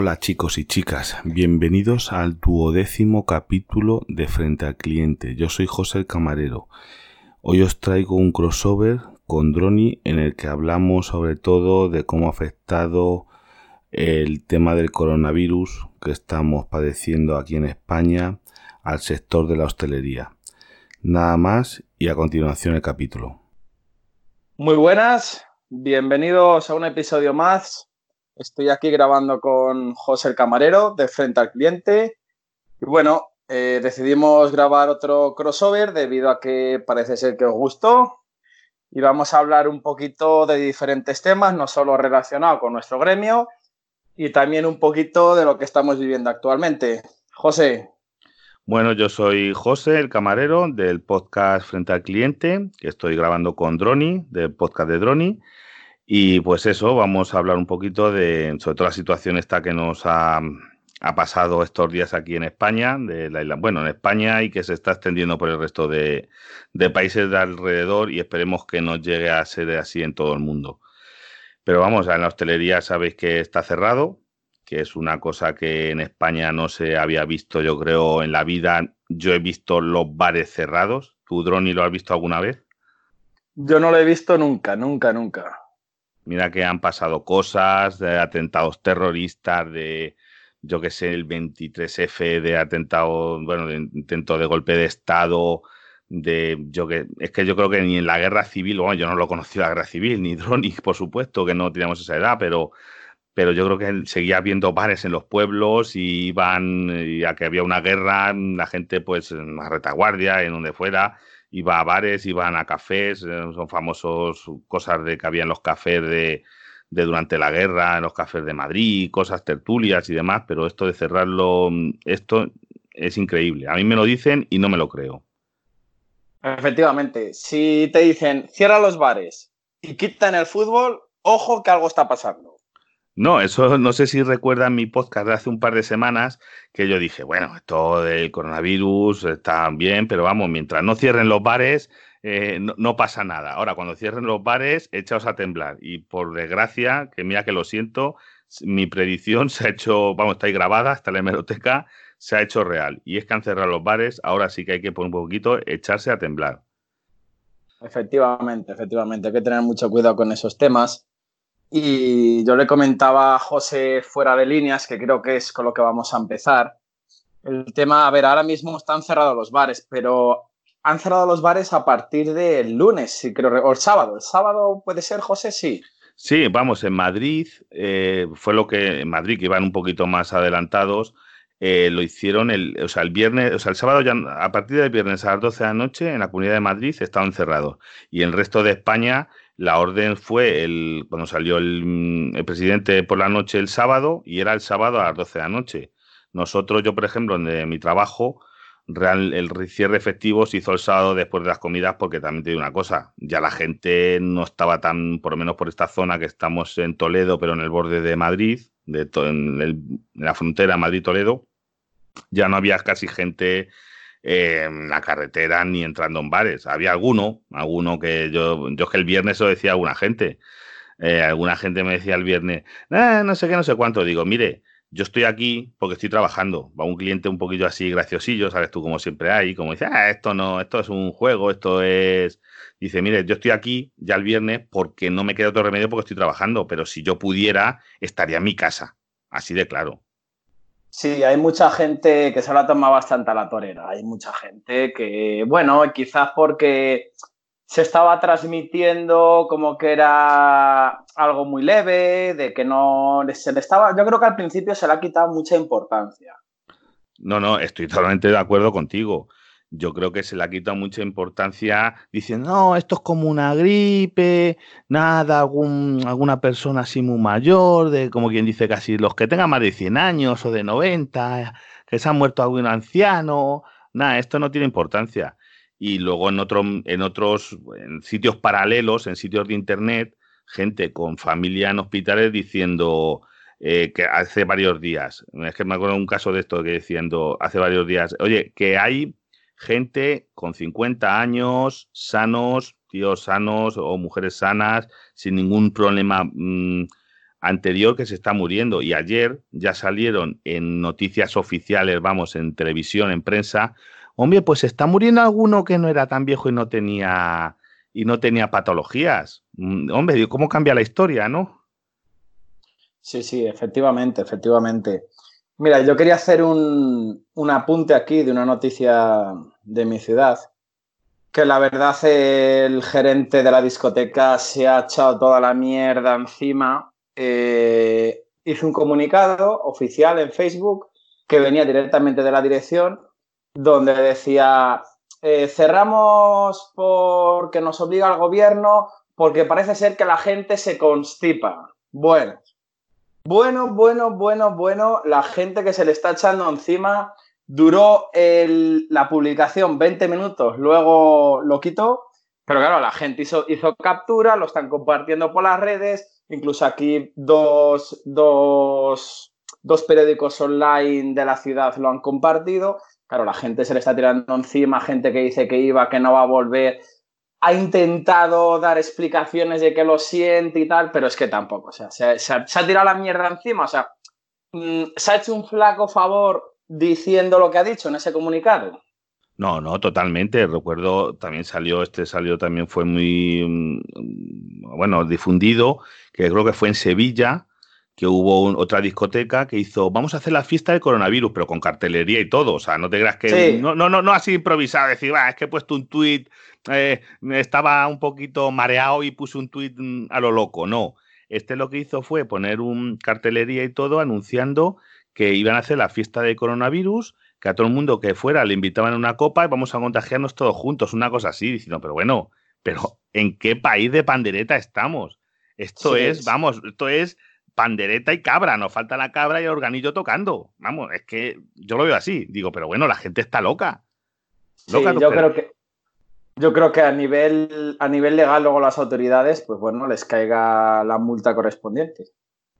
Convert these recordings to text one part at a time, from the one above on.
Hola chicos y chicas, bienvenidos al duodécimo capítulo de Frente al Cliente. Yo soy José el Camarero. Hoy os traigo un crossover con Droni en el que hablamos sobre todo de cómo ha afectado el tema del coronavirus que estamos padeciendo aquí en España al sector de la hostelería. Nada más y a continuación el capítulo. Muy buenas, bienvenidos a un episodio más Estoy aquí grabando con José el Camarero de Frente al Cliente. Y bueno, eh, decidimos grabar otro crossover debido a que parece ser que os gustó. Y vamos a hablar un poquito de diferentes temas, no solo relacionados con nuestro gremio, y también un poquito de lo que estamos viviendo actualmente. José. Bueno, yo soy José, el camarero del podcast Frente al Cliente, que estoy grabando con Droni, del podcast de Droni. Y pues eso, vamos a hablar un poquito de, sobre todo la situación esta que nos ha, pasado estos días aquí en España, de la isla, bueno, en España y que se está extendiendo por el resto de, países de alrededor y esperemos que no llegue a ser así en todo el mundo. Pero vamos, en la hostelería sabéis que está cerrado, que es una cosa que en España no se había visto, yo creo, en la vida. Yo he visto los bares cerrados. ¿Tú, Droni, lo has visto alguna vez? Yo no lo he visto nunca, nunca, nunca. Mira que han pasado cosas de atentados terroristas, de, yo que sé, el 23F, de atentado, bueno, de intento de golpe de Estado, de, yo que, es que yo creo que ni en la guerra civil, bueno, yo no lo conocí la guerra civil, ni Droni, por supuesto, que no teníamos esa edad, pero, pero yo creo que seguía habiendo bares en los pueblos y iban, ya que había una guerra, la gente pues en la retaguardia, en donde fuera, iba a bares, iban a cafés, eh, son famosos cosas de que había en los cafés de, durante la guerra, en los cafés de Madrid, cosas tertulias y demás, pero esto de cerrarlo, mm, esto es increíble. A mí me lo dicen y no me lo creo. Efectivamente, si te dicen cierra los bares y quitan el fútbol, ojo que algo está pasando. No, eso no sé si recuerdan mi podcast de hace un par de semanas que yo dije, bueno, esto del coronavirus está bien, pero vamos, mientras no cierren los bares, eh, no, pasa nada. Ahora, cuando cierren los bares, echaos a temblar. Y por desgracia, que mira que lo siento, mi predicción se ha hecho, vamos, está ahí grabada, hasta la hemeroteca, se ha hecho real. Y es que han cerrado los bares, ahora sí que hay que por un poquito echarse a temblar. Efectivamente, efectivamente, hay que tener mucho cuidado con esos temas y yo le comentaba a José fuera de líneas, que creo que es con lo que vamos a empezar. El tema, a ver, ahora mismo están cerrados los bares, pero han cerrado los bares a partir del lunes, sí, creo, o el sábado. ¿El sábado puede ser, José? Sí. Sí, vamos, en Madrid eh, fue lo que, en Madrid, que iban un poquito más adelantados, eh, lo hicieron el, o sea, el viernes, o sea, el sábado ya, a partir del viernes a las 12 de la noche en la Comunidad de Madrid estaban cerrados. Y el resto de España la orden fue el, cuando salió el, el, presidente por la noche el sábado y era el sábado a las 12 de la noche. Nosotros, yo por ejemplo, en mi trabajo, real, el cierre efectivo se hizo el sábado después de las comidas porque también te digo una cosa, ya la gente no estaba tan, por lo menos por esta zona que estamos en Toledo, pero en el borde de Madrid, de en, en la frontera Madrid-Toledo, ya no había casi gente en la carretera ni entrando en bares. Había alguno, alguno que yo, yo es que el viernes lo decía a alguna gente. Eh, alguna gente me decía el viernes, ah, no sé qué, no sé cuánto. Digo, mire, yo estoy aquí porque estoy trabajando. Va un cliente un poquito así graciosillo, sabes tú, como siempre hay, como dice, ah, esto no, esto es un juego, esto es. Dice, mire, yo estoy aquí ya el viernes porque no me queda otro remedio porque estoy trabajando, pero si yo pudiera, estaría en mi casa. Así de claro. Sí, hay mucha gente que se la toma bastante a la torera. Hay mucha gente que, bueno, quizás porque se estaba transmitiendo como que era algo muy leve, de que no se le estaba. Yo creo que al principio se le ha quitado mucha importancia. No, no, estoy totalmente de acuerdo contigo yo creo que se le ha quitado mucha importancia diciendo, no, esto es como una gripe, nada, algún, alguna persona así muy mayor, de como quien dice casi los que tengan más de 100 años o de 90, que se han muerto algún anciano, nada, esto no tiene importancia. Y luego en, otro, en otros en sitios paralelos, en sitios de internet, gente con familia en hospitales diciendo, eh, que hace varios días, es que me acuerdo un caso de esto que diciendo hace varios días, oye, que hay gente con 50 años, sanos, tíos sanos o mujeres sanas, sin ningún problema mm, anterior que se está muriendo. Y ayer ya salieron en noticias oficiales, vamos, en televisión, en prensa, hombre, pues está muriendo alguno que no era tan viejo y no tenía y no tenía patologías. Mm, hombre, ¿cómo cambia la historia, no? Sí, sí, efectivamente, efectivamente. Mira, yo quería hacer un, un apunte aquí de una noticia de mi ciudad, que la verdad el gerente de la discoteca se ha echado toda la mierda encima. Eh, hizo un comunicado oficial en Facebook que venía directamente de la dirección, donde decía, eh, cerramos porque nos obliga el gobierno, porque parece ser que la gente se constipa. Bueno, bueno, bueno, bueno, bueno, la gente que se le está echando encima duró la publicación 20 minutos, luego lo quitó, pero claro, la gente hizo, hizo captura, lo están compartiendo por las redes, incluso aquí dos, dos, dos periódicos online de la ciudad lo han compartido Claro, la gente se le está tirando encima, gente que dice que iba, que no va a volver. Ha intentado dar explicaciones de que lo siente y tal, pero es que tampoco. O sea, se, ha, tirado la mierda encima. O sea, mm, se ha hecho un flaco favor diciendo lo que ha dicho en ese comunicado. No, no, totalmente. Recuerdo, también salió, este salió, también fue muy, mm, bueno, difundido, que creo que fue en Sevilla, que hubo otra discoteca que hizo, vamos a hacer la fiesta del coronavirus, pero con cartelería y todo. O sea, no te creas que. No, no, no, no así improvisado, decir, va, es que he puesto un tuit, eh, estaba un poquito mareado y puse un tuit mm, a lo loco. No. Este lo que hizo fue poner un cartelería y todo anunciando que iban a hacer la fiesta del coronavirus, que a todo el mundo que fuera le invitaban a una copa y vamos a contagiarnos todos juntos, una cosa así, diciendo, pero bueno, pero ¿en qué país de pandereta estamos? Esto es, vamos, esto es pandereta y cabra, nos falta la cabra y el organillo tocando. Vamos, es que yo lo veo así. Digo, pero bueno, la gente está loca. sí, yo creo que yo creo que a nivel, a nivel legal, luego las autoridades, pues bueno, les caiga la multa correspondiente.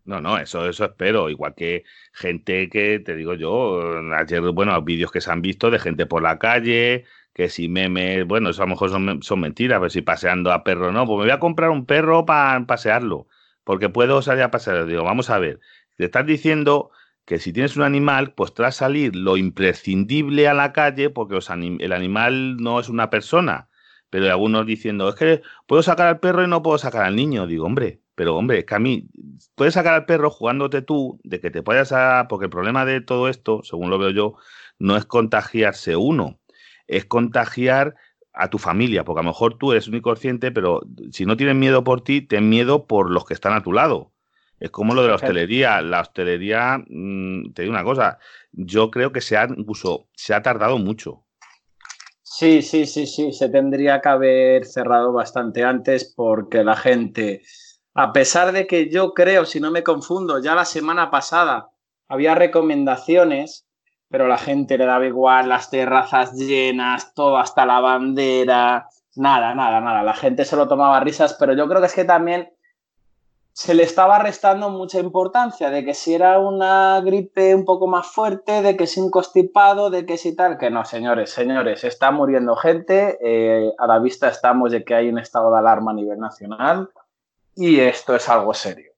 No, no, eso, eso espero. Igual que gente que, te digo yo, ayer, bueno, vídeos que se han visto de gente por la calle, que si memes, bueno, eso a lo mejor son, son mentiras, a ver si paseando a perro, no, pues me voy a comprar un perro para pasearlo porque puedo salir a pasar. Digo, vamos a ver, te estás diciendo que si tienes un animal, pues tras salir lo imprescindible a la calle, porque el animal no es una persona. Pero hay algunos diciendo, es que puedo sacar al perro y no puedo sacar al niño. Digo, hombre, pero hombre, es que a mí, puedes sacar al perro jugándote tú, de que te puedas a. Porque el problema de todo esto, según lo veo yo, no es contagiarse uno, es contagiar a tu familia, porque a lo mejor tú eres un inconsciente, pero si no tienen miedo por ti, ten miedo por los que están a tu lado. Es como lo de la hostelería. La hostelería, mm, te digo una cosa, yo creo que se ha incluso se ha tardado mucho. Sí, sí, sí, sí, se tendría que haber cerrado bastante antes porque la gente, a pesar de que yo creo, si no me confundo, ya la semana pasada había recomendaciones pero la gente le daba igual, las terrazas llenas, todo hasta la bandera, nada, nada, nada. La gente se lo tomaba risas, pero yo creo que es que también se le estaba restando mucha importancia de que si era una gripe un poco más fuerte, de que si un constipado, de que si tal, que no, señores, señores, está muriendo gente, eh, a la vista estamos de que hay un estado de alarma a nivel nacional y esto es algo serio.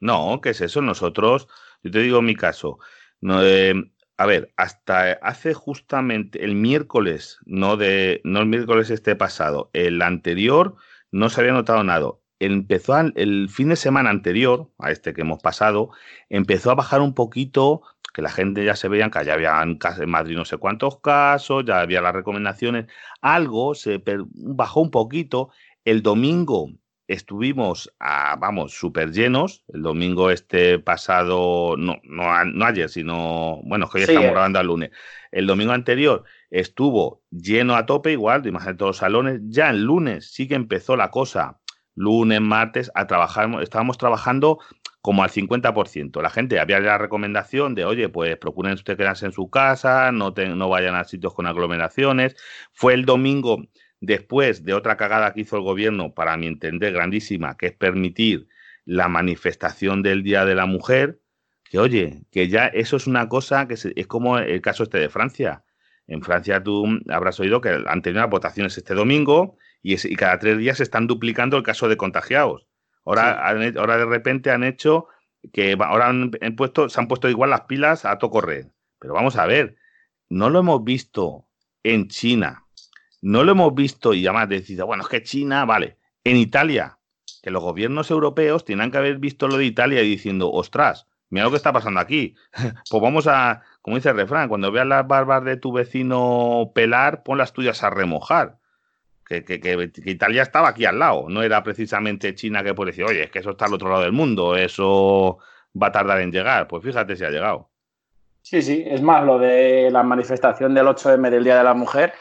No, ¿qué es eso? Nosotros, yo te digo mi caso, no, eh, a ver, hasta hace justamente el miércoles, no de, no el miércoles este pasado, el anterior, no se había notado nada. Empezó el fin de semana anterior, a este que hemos pasado, empezó a bajar un poquito, que la gente ya se veía que ya había en Madrid no sé cuántos casos, ya había las recomendaciones, algo se bajó un poquito. El domingo estuvimos, a, vamos, súper llenos. El domingo este pasado, no, no, no ayer, sino, bueno, que hoy estamos eh. grabando el lunes. El domingo anterior estuvo lleno a tope, igual, de imagen de todos los salones. Ya el lunes sí que empezó la cosa, lunes, martes, a trabajar, estábamos trabajando como al 50%. La gente había la recomendación de, oye, pues procuren ustedes quedarse en su casa, no, no vayan a sitios con aglomeraciones. Fue el domingo después de otra cagada que hizo el gobierno, para mi entender, grandísima, que es permitir la manifestación del Día de la Mujer, que oye, que ya eso es una cosa que es como el caso este de Francia. En Francia tú habrás oído que han tenido las votaciones este domingo y, y cada tres días se están duplicando el caso de contagiados. Ahora, ahora de repente han hecho que ahora han, puesto, se han puesto igual las pilas a todo correr. Pero vamos a ver, no lo hemos visto en China, no lo hemos visto y además decís, bueno, es que China, vale, en Italia, que los gobiernos europeos tienen que haber visto lo de Italia y diciendo, ostras, mira lo que está pasando aquí. pues vamos a, como dice el refrán, cuando veas las barbas de tu vecino pelar, pon las tuyas a remojar. Que, que, Italia estaba aquí al lado, no era precisamente China que puede decir, oye, es que eso está al otro lado del mundo, eso va a tardar en llegar. Pues fíjate si ha llegado. Sí, sí, es más, lo de la manifestación del 8M del Día de la Mujer,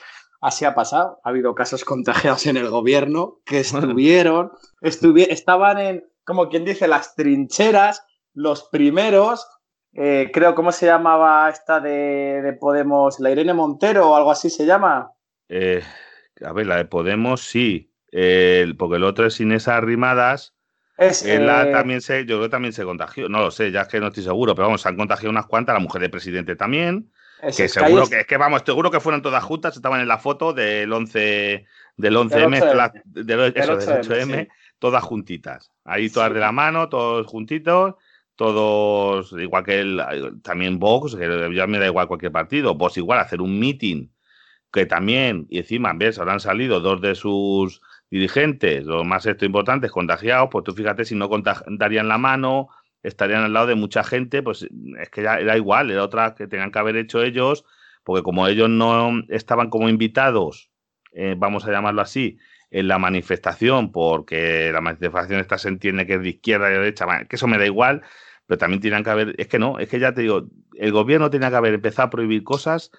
así ha pasado. Ha habido casos contagiados en el gobierno que estuvieron, estaban en, como quien dice, las trincheras, los primeros eh, creo, ¿cómo se llamaba esta de, Podemos? ¿La Irene Montero o algo así se llama? Eh, a ver, la de Podemos sí, porque el otro es Inés Arrimadas. Es, eh, también se, yo creo que también se contagió, no lo sé, ya es que no estoy seguro, pero vamos, se han contagiado unas cuantas, la mujer del presidente también, que seguro que, es que vamos, seguro que fueron todas juntas, estaban en la foto del 11 del 11M, del 8M, todas juntitas, ahí todas de la mano, todos juntitos todos, igual que el, también Vox, que ya me da igual cualquier partido, Vox igual hacer un meeting que también, y encima, ves, habrán salido dos de sus dirigentes, los más esto importantes, contagiados, pues tú fíjate si no darían la mano, estarían al lado de mucha gente, pues es que ya era igual, era otra que tenían que haber hecho ellos, porque como ellos no estaban como invitados, eh, vamos a llamarlo así, en la manifestación, porque la manifestación esta se entiende que es de izquierda y de derecha, que eso me da igual, pero también tienen que haber, es que no, es que ya te digo, el gobierno tenía que haber empezado a prohibir cosas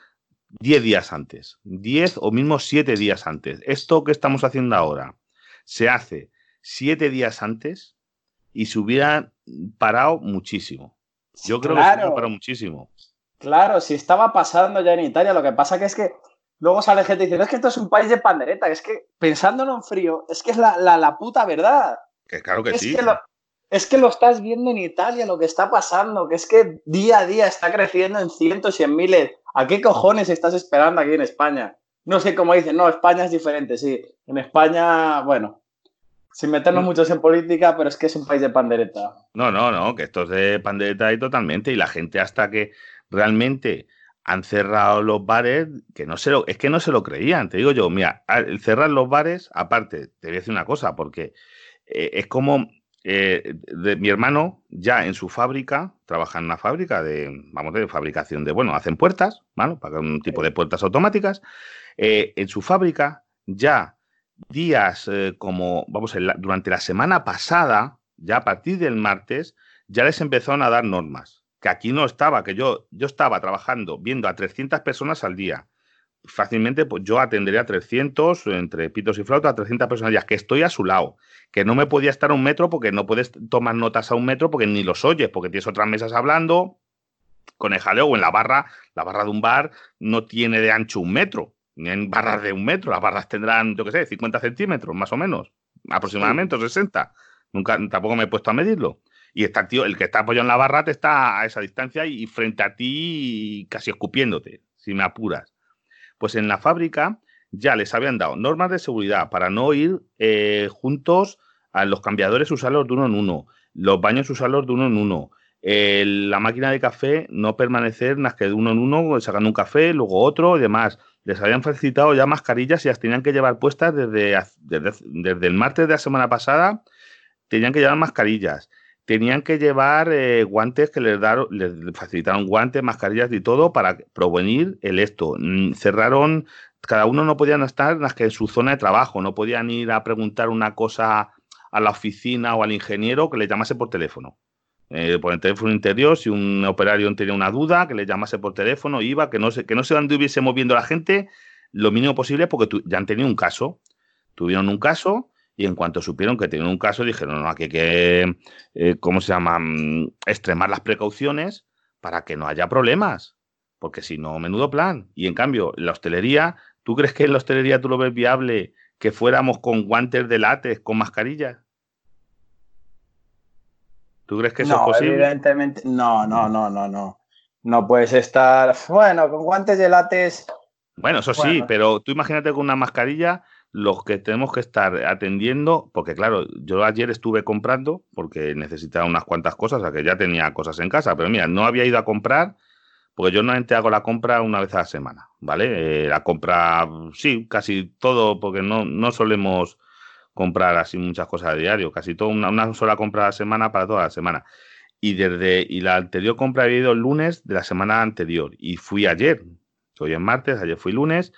10 días antes, 10 o mismo 7 días antes. Esto que estamos haciendo ahora se hace 7 días antes y se hubiera parado muchísimo. Yo creo que se parado muchísimo. Claro, si estaba pasando ya en Italia, lo que pasa que es que luego sale gente diciendo, es que esto es un país de pandereta, es que pensándolo en frío, es que es la, la, puta verdad. Que claro que sí. Es que lo estás viendo en Italia, lo que está pasando, que es que día a día está creciendo en cientos y en miles. ¿A qué cojones estás esperando aquí en España? No sé cómo dicen, no, España es diferente, sí. En España, bueno, sin meternos muchos en política, pero es que es un país de pandereta. No, no, no, que esto es de pandereta y totalmente. Y la gente hasta que realmente han cerrado los bares, que no se lo, es que no se lo creían. Te digo yo, mira, cerrar los bares, aparte, te voy a decir una cosa, porque eh, es como eh, de, mi hermano ya en su fábrica, trabaja en una fábrica de, vamos, de fabricación de, bueno, hacen puertas, ¿vale? Para un tipo de puertas automáticas. Eh, en su fábrica ya días eh, como, vamos, durante la semana pasada, ya a partir del martes, ya les empezaron a dar normas. Que aquí no estaba, que yo, yo estaba trabajando, viendo a 300 personas al día. Fácilmente pues yo atendería a 300, entre pitos y flautas, a 300 personas ya, que estoy a su lado, que no me podía estar a un metro porque no puedes tomar notas a un metro porque ni los oyes, porque tienes otras mesas hablando con el jaleo o en la barra, la barra de un bar no tiene de ancho un metro, en barras de un metro, las barras tendrán, yo qué sé, 50 centímetros, más o menos, aproximadamente, o 60. Nunca, tampoco me he puesto a medirlo. Y está tío, el que está apoyado en la barra te está a esa distancia y frente a ti casi escupiéndote, si me apuras pues en la fábrica ya les habían dado normas de seguridad para no ir eh, juntos a los cambiadores, usarlos de uno en uno, los baños usarlos de uno en uno, la máquina de café no permanecer más que de uno en uno, sacando un café, luego otro y demás. Les habían facilitado ya mascarillas y las tenían que llevar puestas desde, desde, el martes de la semana pasada, tenían que llevar mascarillas tenían que llevar eh, guantes que les, les facilitaron guantes, mascarillas y todo para prevenir el esto. Mm, cerraron, cada uno no podían estar más que en su zona de trabajo, no podían ir a preguntar una cosa a la oficina o al ingeniero que le llamase por teléfono. Eh, por el teléfono interior, si un operario tenía una duda, que le llamase por teléfono, iba, que no se, que no se anduviese moviendo la gente lo mínimo posible porque ya han tenido un caso. Tuvieron un caso y en cuanto supieron que tenían un caso, dijeron, no, aquí hay que, eh, ¿cómo se llama?, mm, extremar las precauciones para que no haya problemas, porque si no, menudo plan. Y en cambio, la hostelería, ¿tú crees que en la hostelería tú lo ves viable que fuéramos con guantes de látex, con mascarillas? ¿Tú crees que eso es posible? Evidentemente, no, no, no, no, no. No puedes estar, bueno, con guantes de látex. Bueno, eso sí, pero tú imagínate con una mascarilla los que tenemos que estar atendiendo, porque claro, yo ayer estuve comprando porque necesitaba unas cuantas cosas, o sea que ya tenía cosas en casa, pero mira, no había ido a comprar porque yo normalmente hago la compra una vez a la semana, ¿vale? Eh, la compra, sí, casi todo, porque no, no solemos comprar así muchas cosas a diario, casi todo, una, una, sola compra a la semana para toda la semana. Y desde y la anterior compra había ido el lunes de la semana anterior y fui ayer, hoy es martes, ayer fui lunes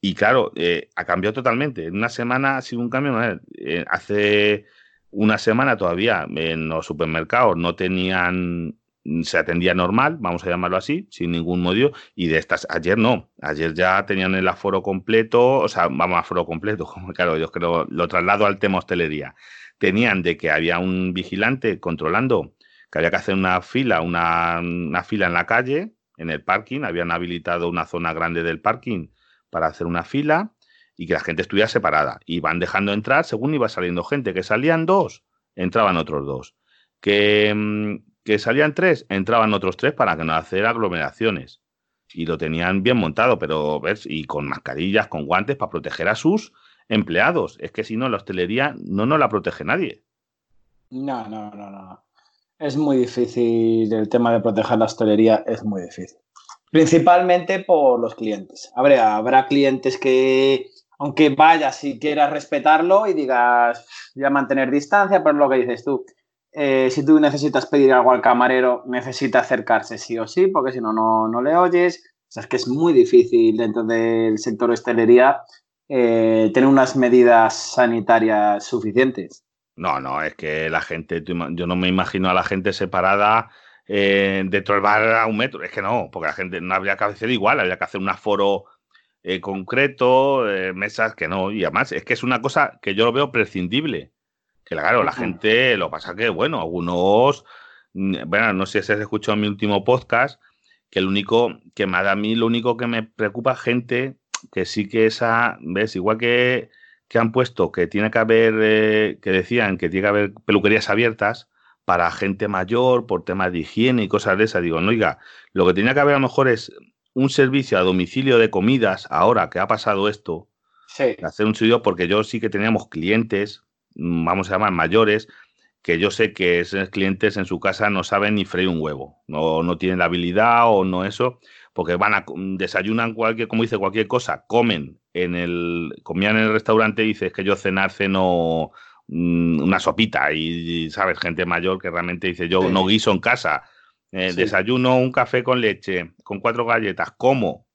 y claro, eh, ha cambiado totalmente. En una semana ha sido un cambio. Eh, hace una semana todavía en los supermercados no tenían, se atendía normal, vamos a llamarlo así, sin ningún motivo. Y de estas, ayer no. Ayer ya tenían el aforo completo, o sea, vamos, aforo completo. Claro, yo creo, lo traslado al tema hostelería. Tenían de que había un vigilante controlando que había que hacer una fila, una, una fila en la calle, en el parking. Habían habilitado una zona grande del parking para hacer una fila y que la gente estuviera separada. Y van dejando entrar según iba saliendo gente. Que salían dos, entraban otros dos. Que, mm, que salían tres, entraban otros tres para que no hacer aglomeraciones. Y lo tenían bien montado, pero ves, y con mascarillas, con guantes para proteger a sus empleados. Es que si no, la hostelería no nos la protege nadie. No, no, no, no. Es muy difícil el tema de proteger la hostelería, es muy difícil. Principalmente por los clientes. Habrá, habrá clientes que, aunque vayas y quieras respetarlo y digas, ya mantener distancia, pero lo que dices tú. Eh, si tú necesitas pedir algo al camarero, necesita acercarse sí o sí, porque si no, no le oyes. O sea, es que es muy difícil dentro del sector hostelería eh, tener unas medidas sanitarias suficientes. No, no, es que la gente, yo no me imagino a la gente separada eh, dentro del bar a un metro. Es que no, porque la gente no habría que hacer igual, habría que hacer un aforo eh, concreto, eh, mesas que no. Y además, es que es una cosa que yo lo veo prescindible. Que claro, la gente, lo pasa que, bueno, algunos, mm, bueno, no sé si has escuchado mi último podcast, que el único, que me da a mí, lo único que me preocupa, gente que sí que esa, ves, igual que, que han puesto que tiene que haber, que decían que tiene que haber peluquerías abiertas, para gente mayor, por temas de higiene y cosas de esas. Digo, no, oiga, lo que tenía que haber a lo mejor es un servicio a domicilio de comidas, ahora que ha pasado esto, sí. hacer un servicio, porque yo sí que teníamos clientes, vamos a llamar mayores, que yo sé que esos clientes en su casa no saben ni freír un huevo, no, no tienen la habilidad o no eso, porque van a desayunan cualquier, como dice, cualquier cosa, comen en el, comían en el restaurante y dices que yo cenar, ceno Mm, una sopita y, ¿sabes? Gente mayor que realmente dice, yo no guiso en casa, eh, desayuno un café con leche, con cuatro galletas, como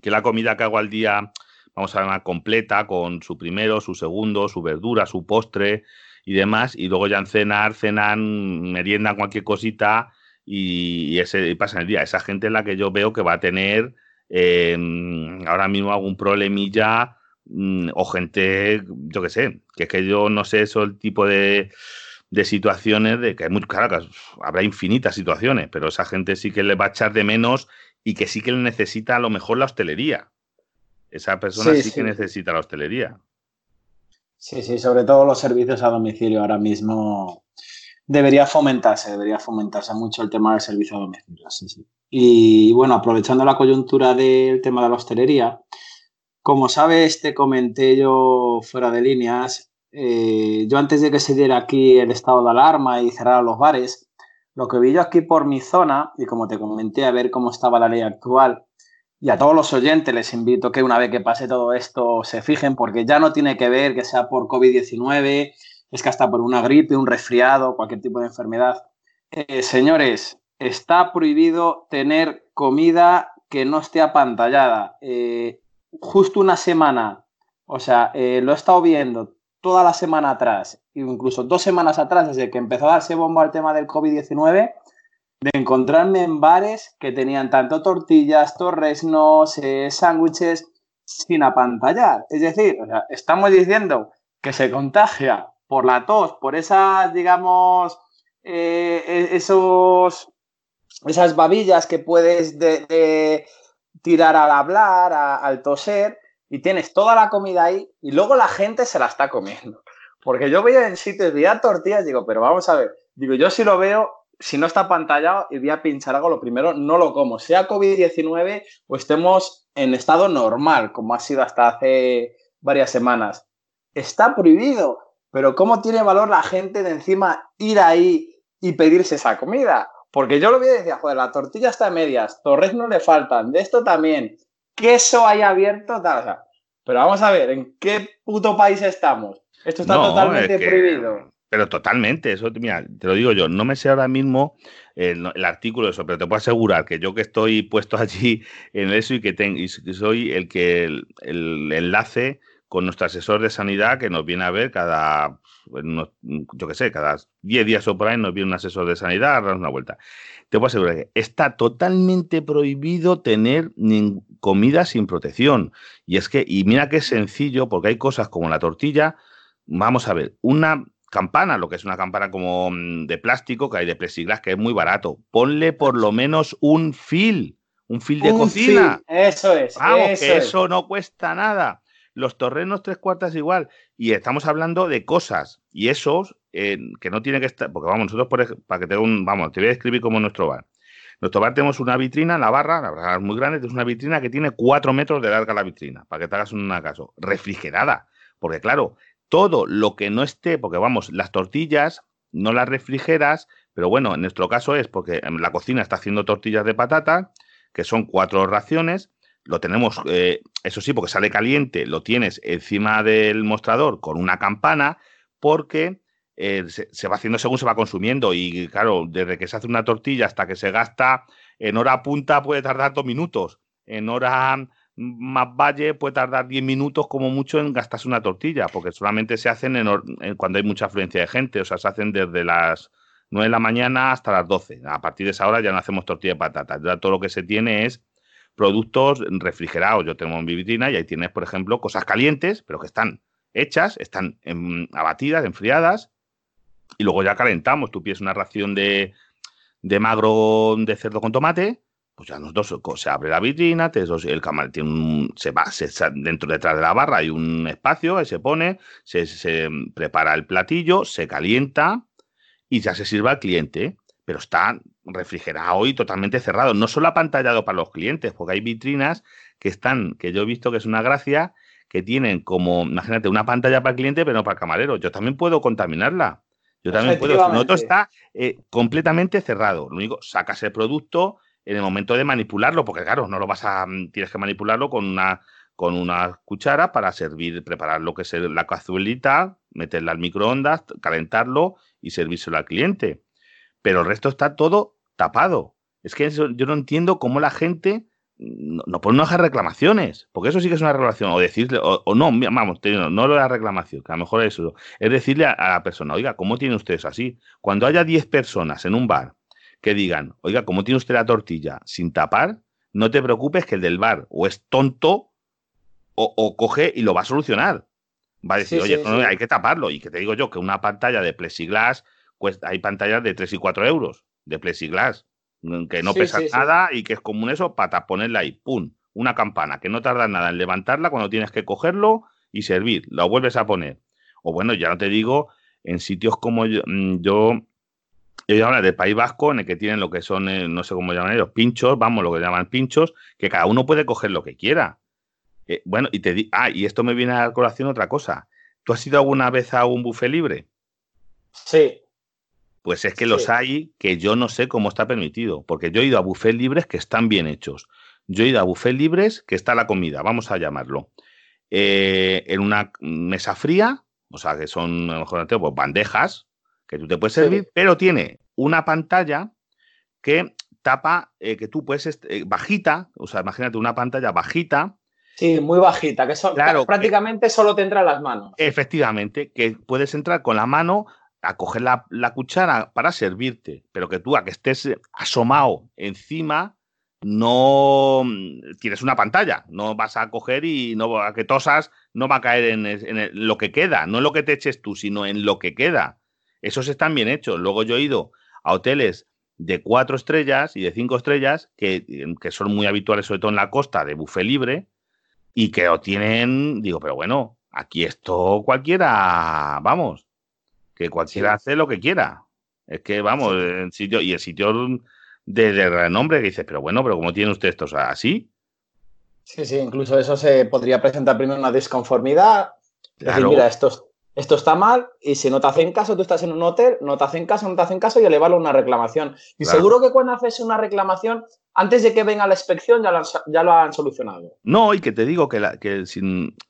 que la comida que hago al día, vamos a llamar completa, con su primero, su segundo, su verdura, su postre y demás, y luego ya en cenar, cenan, meriendan cualquier cosita y, ese pasa el día. Esa gente es la que yo veo que va a tener eh, ahora mismo algún problemilla Mm, o gente, yo qué sé, que es que yo no sé eso, el tipo de, de situaciones de que hay muy claro habrá infinitas situaciones, pero esa gente sí que le va a echar de menos y que sí que le necesita a lo mejor la hostelería. Esa persona sí, que necesita la hostelería. Sí, sí, sobre todo los servicios a domicilio ahora mismo debería fomentarse, debería fomentarse mucho el tema del servicio a domicilio. Sí, sí. Y bueno, aprovechando la coyuntura del tema de la hostelería, como sabes, te comenté yo fuera de líneas, eh, yo antes de que se diera aquí el estado de alarma y cerrar los bares, lo que vi yo aquí por mi zona, y como te comenté, a ver cómo estaba la ley actual, y a todos los oyentes les invito que una vez que pase todo esto se fijen, porque ya no tiene que ver que sea por COVID-19, es que hasta por una gripe, un resfriado, cualquier tipo de enfermedad. Eh, señores, está prohibido tener comida que no esté apantallada. Eh, justo una semana, o sea, eh, lo he estado viendo toda la semana atrás, incluso dos semanas atrás, desde que empezó a darse bomba al tema del COVID-19, de encontrarme en bares que tenían tanto tortillas, torresnos, eh, sándwiches sin apantallar. Es decir, estamos diciendo que se contagia por la tos, por esas, digamos, eh, e-, esos, esas babillas que puedes de, tirar al hablar, al toser, y tienes toda la comida ahí y luego la gente se la está comiendo. Porque yo veía en sitios, veía tortillas, digo, pero vamos a ver, digo, yo si lo veo, si no está pantallado y voy a pinchar algo, lo primero no lo como, sea COVID-19 o estemos en estado normal, como ha sido hasta hace varias semanas. Está prohibido, pero ¿cómo tiene valor la gente de encima ir ahí y pedirse esa comida? Porque yo lo vi y decía, joder, la tortilla está a medias, torres no le faltan, de esto también, queso hay abierto, tal. pero vamos a ver, ¿en qué puto país estamos? Esto está totalmente prohibido. Pero totalmente, eso, mira, te lo digo yo, no me sé ahora mismo el, artículo de eso, pero te puedo asegurar que yo que estoy puesto allí en eso y que y soy el que el, enlace con nuestro asesor de sanidad que nos viene a ver cada, yo qué sé, cada 10 días o por ahí nos viene un asesor de sanidad a darnos una vuelta. Te puedo asegurar que está totalmente prohibido tener comida sin protección. Y es que, y mira que sencillo, porque hay cosas como la tortilla, vamos a ver, una campana, lo que es una campana como mm, de plástico, que hay de plexiglas, que es muy barato. Ponle por lo menos un fil, un fil de cocina. Eso es. Vamos, que eso no cuesta nada. Los torrenos tres cuartas igual. Y estamos hablando de cosas. Y esos eh, que no tiene que estar. Porque vamos, nosotros, por, para que te un. Vamos, te voy a describir como nuestro bar. Nuestro bar tenemos una vitrina la barra, la barra es muy grande, es una vitrina que tiene cuatro metros de larga la vitrina, para que te hagas un caso. Refrigerada. Porque claro, todo lo que no esté, porque vamos, las tortillas no las refrigeras, pero bueno, en nuestro caso es porque la cocina está haciendo tortillas de patata, que son cuatro raciones, lo tenemos, eh, eso sí, porque sale caliente, lo tienes encima del mostrador con una campana, porque eh, se, va haciendo según se va consumiendo. Y claro, desde que se hace una tortilla hasta que se gasta, en hora punta puede tardar dos minutos. En hora más valle puede tardar 10 minutos como mucho en gastarse una tortilla, porque solamente se hacen en, cuando hay mucha afluencia de gente, o sea, se hacen desde las 9 de la mañana hasta las 12. A partir de esa hora ya no hacemos tortilla de patatas, ya todo lo que se tiene es productos refrigerados. Yo tengo mi vitrina y ahí tienes, por ejemplo, cosas calientes, pero que están hechas, están abatidas, enfriadas, y luego ya calentamos. Tú pides una ración de, de magro de cerdo con tomate, pues ya nosotros se abre la vitrina, el camarón tiene un, se va, se, dentro detrás de la barra hay un espacio, ahí se pone, se, se, prepara el platillo, se calienta y ya se sirve al cliente, pero está refrigerado y totalmente cerrado, no solo apantallado para los clientes, porque hay vitrinas que están, que yo he visto que es una gracia, que tienen como, imagínate, una pantalla para el cliente, pero no para el camarero. Yo también puedo contaminarla. Yo también puedo. Nosotros está eh, completamente cerrado. Lo único, sacas el producto, en el momento de manipularlo, porque claro, no lo vas a, mm, tienes que manipularlo con una, con una cuchara para servir, preparar lo que es la cazuelita, meterla al microondas, calentarlo y servírselo al cliente. Pero el resto está todo tapado. Es que yo no entiendo cómo la gente no, no pone unas reclamaciones, porque eso sí que es una reclamación, o decirle, o, no, vamos, no lo de la reclamación, que a lo mejor es eso, es decirle a, a la persona, oiga, ¿cómo tiene usted eso así? Cuando haya 10 personas en un bar que digan, oiga, como tiene usted la tortilla sin tapar, no te preocupes que el del bar o es tonto o, coge y lo va a solucionar. Va a decir, oye, hay que taparlo. Y que te digo yo que una pantalla de plexiglas, pues hay pantallas de 3 y 4 euros de plexiglas, mm, que no pesa nada y que es común eso para ponerla ahí, ¡pum! Una campana, que no tarda nada en levantarla cuando tienes que cogerlo y servir. Lo vuelves a poner. O bueno, ya no te digo, en sitios como yo mm, ellos hablan del País Vasco, en el que tienen lo que son, eh, no sé cómo llaman ellos, pinchos, vamos, lo que llaman pinchos, que cada uno puede coger lo que quiera. Eh, bueno, y te di ah, y esto me viene a la colación otra cosa. ¿Tú has ido alguna vez a un buffet libre? Sí. Pues es que los hay que yo no sé cómo está permitido, porque yo he ido a buffets libres que están bien hechos. Yo he ido a buffets libres que está la comida, vamos a llamarlo, eh, en una mesa fría, o sea, que son, a lo mejor, pues, bandejas, que tú te puedes servir, pero tiene una pantalla que tapa, eh, que tú puedes, eh, bajita, o sea, imagínate una pantalla bajita. Sí, muy bajita, que prácticamente solo te las manos. Efectivamente, que puedes entrar con la mano a coger la, cuchara para servirte, pero que tú a que estés asomado encima no mm, tienes una pantalla, no vas a coger y no a que tosas no va a caer en, en, lo que queda, no en lo que te eches tú, sino en lo que queda. Esos están bien hechos. Luego yo he ido a hoteles de cuatro estrellas y de cinco estrellas, que, son muy habituales, sobre todo en la costa, de buffet libre, y que o tienen, digo, pero bueno, aquí esto cualquiera, vamos, que cualquiera hace lo que quiera. Es que, vamos, el sitio, y el sitio de, renombre que dices, pero bueno, pero ¿cómo tiene usted esto? O sea, así. Sí, sí, incluso eso se podría presentar primero una disconformidad. Decir, mira, esto, esto está mal y si no te hacen caso, tú estás en un hotel, no te hacen caso, no te hacen caso y elevarlo a una reclamación. Y seguro que cuando haces una reclamación, antes de que venga la inspección ya lo, han, ya lo han solucionado. No, y que te digo que, que si,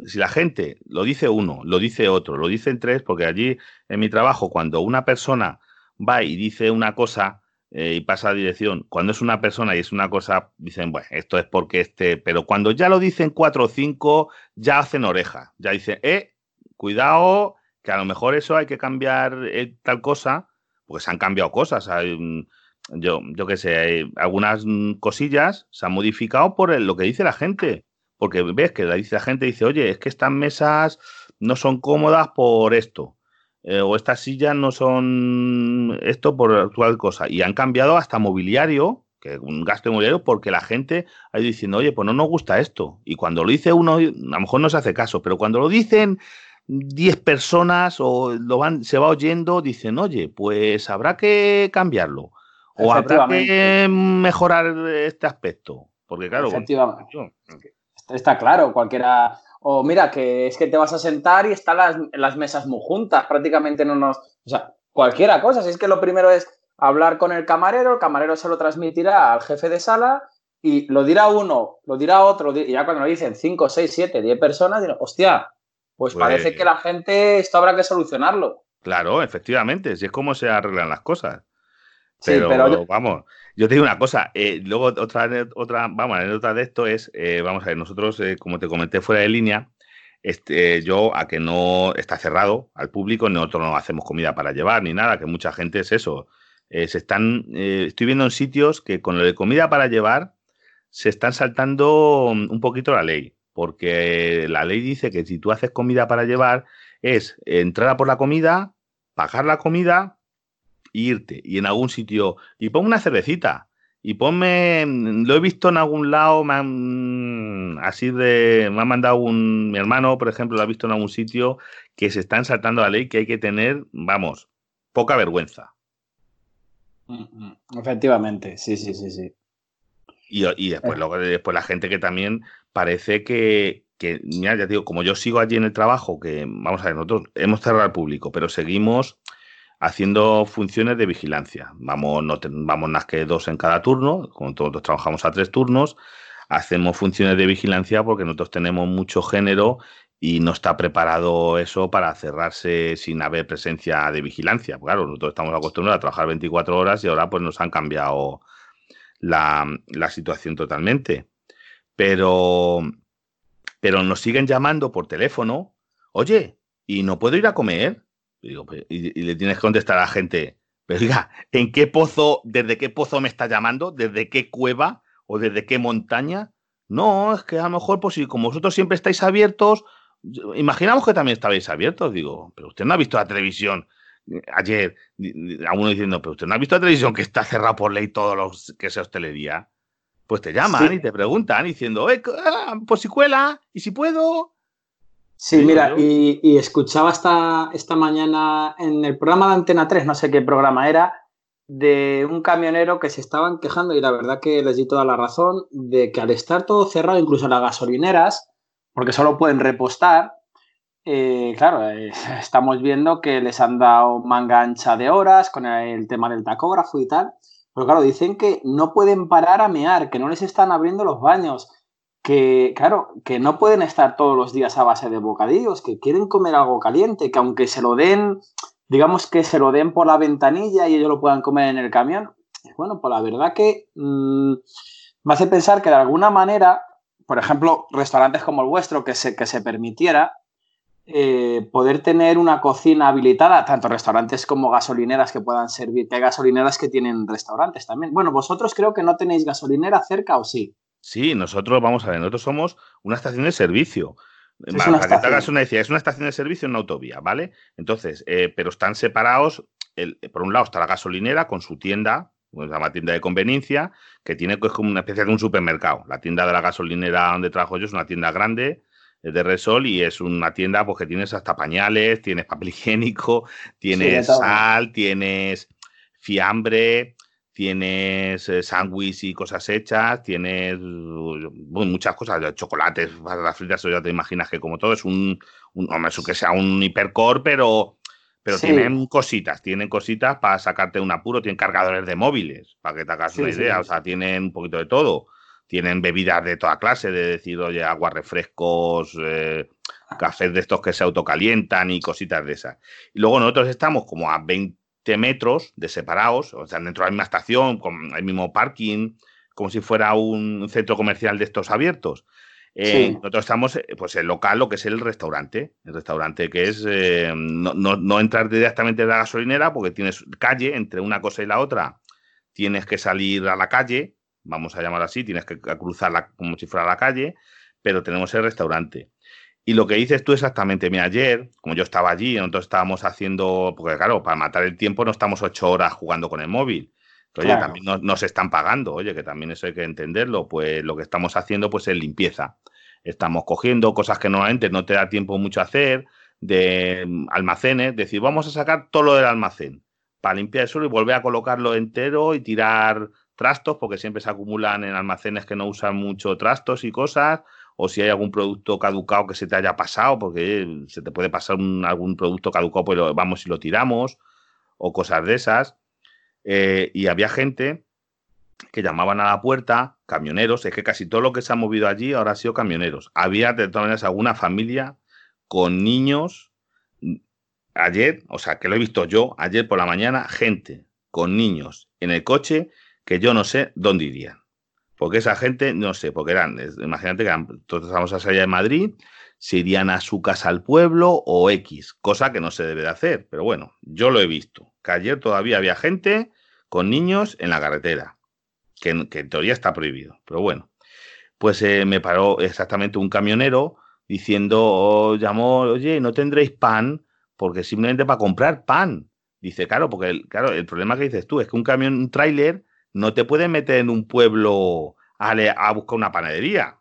si, la gente lo dice uno, lo dice otro, lo dicen tres, porque allí en mi trabajo, cuando una persona va y dice una cosa, eh, y pasa a dirección. Cuando es una persona y es una cosa, dicen, bueno, esto es porque este, pero cuando ya lo dicen cuatro o cinco, ya hacen oreja, ya dicen, eh, cuidado, que a lo mejor eso hay que cambiar eh, tal cosa, porque se han cambiado cosas. Hay, yo, yo qué sé, hay algunas cosillas se han modificado por lo que dice la gente. Porque ves que la, dice la gente, dice, oye, es que estas mesas no son cómodas por esto. Eh, o estas sillas no son esto por actual cosa. Y han cambiado hasta mobiliario, que un gasto mobiliario, porque la gente ha ido diciendo, oye, pues no nos gusta esto. Y cuando lo dice uno, a lo mejor no se hace caso, pero cuando lo dicen 10 personas o lo van, se va oyendo, dicen, oye, pues habrá que cambiarlo. O habrá que mejorar este aspecto. Porque claro, está claro, cualquiera o mira, que es que te vas a sentar y están las, las mesas muy juntas, prácticamente no nos... O sea, cualquiera cosa. Si es que lo primero es hablar con el camarero, el camarero se lo transmitirá al jefe de sala y lo dirá uno, lo dirá otro, y ya cuando lo dicen 5, 6, 7, 10 personas, dirán, hostia, pues, pues, parece que la gente, esto habrá que solucionarlo. Claro, efectivamente, si es como se arreglan las cosas. Pero, sí, pero vamos, yo te digo una cosa, eh, luego otra, otra, vamos, la anécdota de esto es, eh, vamos a ver, nosotros, eh, como te comenté fuera de línea, este, yo a que no está cerrado al público, nosotros no hacemos comida para llevar ni nada, que mucha gente es eso. se están, estoy viendo en sitios que con lo de comida para llevar se están saltando un poquito la ley, porque la ley dice que si tú haces comida para llevar es entrar a por la comida, pagar la comida, irte y en algún sitio y ponme una cervecita y ponme, lo he visto en algún lado, me han, así de, me ha mandado un, mi hermano, por ejemplo, lo ha visto en algún sitio que se están saltando la ley que hay que tener, vamos, poca vergüenza. Mm, mm. Efectivamente, sí, sí, sí, sí. Y, y después, eh. luego, después la gente que también parece que, mira, ya digo, como yo sigo allí en el trabajo, que vamos a ver, nosotros hemos cerrado al público, pero seguimos haciendo funciones de vigilancia. Vamos, no vamos más que dos en cada turno, como todos trabajamos a tres turnos, hacemos funciones de vigilancia porque nosotros tenemos mucho género y no está preparado eso para cerrarse sin haber presencia de vigilancia. Claro, nosotros estamos acostumbrados a trabajar 24 horas y ahora pues nos han cambiado la situación totalmente. Pero, pero nos siguen llamando por teléfono, oye, ¿y no puedo ir a comer? Pues, y, le tienes que contestar a la gente, pero diga, ¿en qué pozo, desde qué pozo me está llamando? ¿Desde qué cueva o desde qué montaña? No, es que a lo mejor, pues si como vosotros siempre estáis abiertos, imaginamos que también estabais abiertos, digo, pero usted no ha visto la televisión ayer, a diciendo, pero usted no ha visto la televisión que está cerrada por ley todos los que sea hostelería. Pues te llaman y te preguntan diciendo, eh, ah, pues si cuela, y si puedo, Sí, mira, y, escuchaba esta, esta mañana en el programa de Antena 3, no sé qué programa era, de un camionero que se estaban quejando, y la verdad que les di toda la razón, de que al estar todo cerrado, incluso las gasolineras, porque solo pueden repostar, eh, claro, eh, estamos viendo que les han dado manga ancha de horas con el tema del tacógrafo y tal. Pero claro, dicen que no pueden parar a mear, que no les están abriendo los baños, que, claro, que no pueden estar todos los días a base de bocadillos, que quieren comer algo caliente, que aunque se lo den, digamos que se lo den por la ventanilla y ellos lo puedan comer en el camión, bueno, pues la verdad que mm, me hace pensar que de alguna manera, por ejemplo, restaurantes como el vuestro, que se, que se permitiera eh, poder tener una cocina habilitada, tanto restaurantes como gasolineras que puedan servir, que hay gasolineras que tienen restaurantes también. Bueno, vosotros creo que no tenéis gasolinera cerca o sí. Sí, nosotros, vamos a ver, nosotros somos una estación de servicio. para, que te hagas una idea, es una estación de servicio en una autovía, ¿vale? Entonces, eh, pero están separados, el, por un lado está la gasolinera con su tienda, se llama tienda de conveniencia, que tiene es como una especie de un supermercado. La tienda de la gasolinera donde trabajo yo es una tienda grande, de Resol, y es una tienda pues, que tienes hasta pañales, tienes papel higiénico, tienes sal, tienes fiambre, tienes eh, sándwich y cosas hechas, tienes muchas cosas, chocolates, las fritas, ya te imaginas que como todo es un, un hombre, que sea un hipercore, pero, pero tienen cositas, tienen cositas para sacarte un apuro, tienen cargadores de móviles, para que te hagas una idea, o sea, tienen un poquito de todo. Tienen bebidas de toda clase, de decir, oye, agua, refrescos, eh, cafés de estos que se autocalientan y cositas de esas. Y luego nosotros estamos como a 20 metros de separados, o sea, dentro de la misma estación, con el mismo parking, como si fuera un centro comercial de estos abiertos. Eh, nosotros estamos, eh, pues, el local, lo que es el restaurante. El restaurante que es eh, no, entrar directamente de la gasolinera porque tienes calle entre una cosa y la otra. Tienes que salir a la calle, vamos a llamar así, tienes que cruzarla como si fuera la calle, pero tenemos el restaurante. Y lo que dices tú exactamente, mira, ayer, como yo estaba allí, nosotros estábamos haciendo, porque claro, para matar el tiempo no estamos ocho horas jugando con el móvil. Oye, también nos, están pagando, oye, que también eso hay que entenderlo. Pues lo que estamos haciendo pues es limpieza. Estamos cogiendo cosas que normalmente no te da tiempo mucho a hacer, de mm, almacenes, decir, vamos a sacar todo lo del almacén para limpiar el suelo y volver a colocarlo entero y tirar trastos, porque siempre se acumulan en almacenes que no usan mucho trastos y cosas, o si hay algún producto caducado que se te haya pasado, porque se te puede pasar algún producto caducado, pues lo, vamos y lo tiramos, o cosas de esas. Eh, y había gente que llamaban a la puerta, camioneros, es que casi todo lo que se ha movido allí ahora ha sido camioneros. Había de todas maneras alguna familia con niños, ayer, o sea, que lo he visto yo, ayer por la mañana, gente con niños en el coche que yo no sé dónde irían. Porque esa gente, no sé, porque eran, imagínate que todos estamos a salir de Madrid, se irían a su casa al pueblo o X, cosa que no se debe de hacer. Pero bueno, yo lo he visto, que ayer todavía había gente con niños en la carretera, que, en teoría está prohibido. Pero bueno, pues eh, me paró exactamente un camionero diciendo, oh, llamó, oye, no tendréis pan, porque simplemente para comprar pan. Dice, claro, porque el, claro, el problema que dices tú es que un camión, un tráiler, no te puede meter en un pueblo a, buscar una panadería.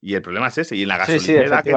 Y el problema es ese. Y en la gasolinera, que,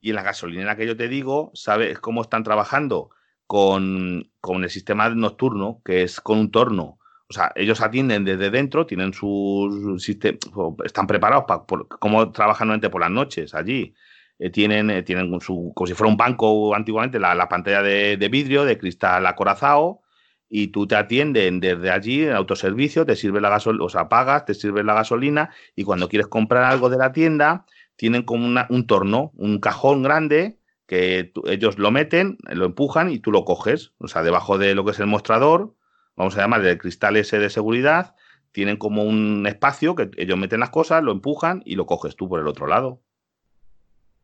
y en la gasolinera que yo te digo, ¿sabes cómo están trabajando? Con, el sistema nocturno, que es con un torno. O sea, ellos atienden desde dentro, tienen sus sistemas, están preparados para cómo trabajan normalmente por las noches allí. Eh, tienen, eh, tienen su, como si fuera un banco antiguamente, la, pantalla de, de, vidrio, de cristal acorazado, y tú te atienden desde allí en autoservicio, te sirve la gasolina, o sea, pagas, te sirve la gasolina y cuando quieres comprar algo de la tienda, tienen como un torno, un cajón grande que ellos lo meten, lo empujan y tú lo coges, o sea, debajo de lo que es el mostrador, vamos a llamar el cristal ese de seguridad, tienen como un espacio que ellos meten las cosas, lo empujan y lo coges tú por el otro lado.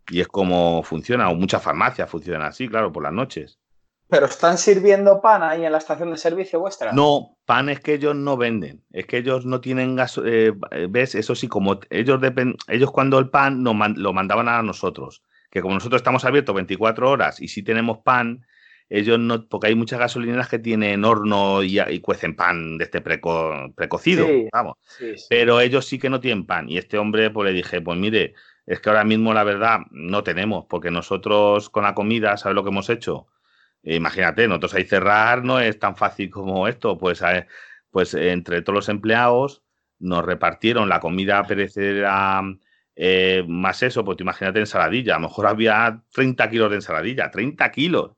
Y es como funciona, o muchas farmacias funcionan así, claro, por las noches. ¿Pero están sirviendo pan ahí en la estación de servicio vuestra? No, pan es que ellos no venden. Es que ellos no tienen gas. Eh, ¿Ves? Eso sí, como ellos dependen. Ellos cuando el pan lo mandaban a nosotros. Que como nosotros estamos abiertos 24 horas y sí tenemos pan, ellos no. Porque hay muchas gasolineras que tienen horno y, cuecen pan de este precocido. vamos. Pero ellos sí que no tienen pan. Y este hombre, pues le dije, pues mire, es que ahora mismo la verdad no tenemos. Porque nosotros con la comida, ¿sabes lo que hemos hecho? Imagínate, nosotros ahí cerrar no es tan fácil como esto, pues, eh, pues entre todos los empleados nos repartieron la comida perecedera eh, más eso, pues imagínate ensaladilla, a lo mejor había 30 kilos de ensaladilla, 30 kilos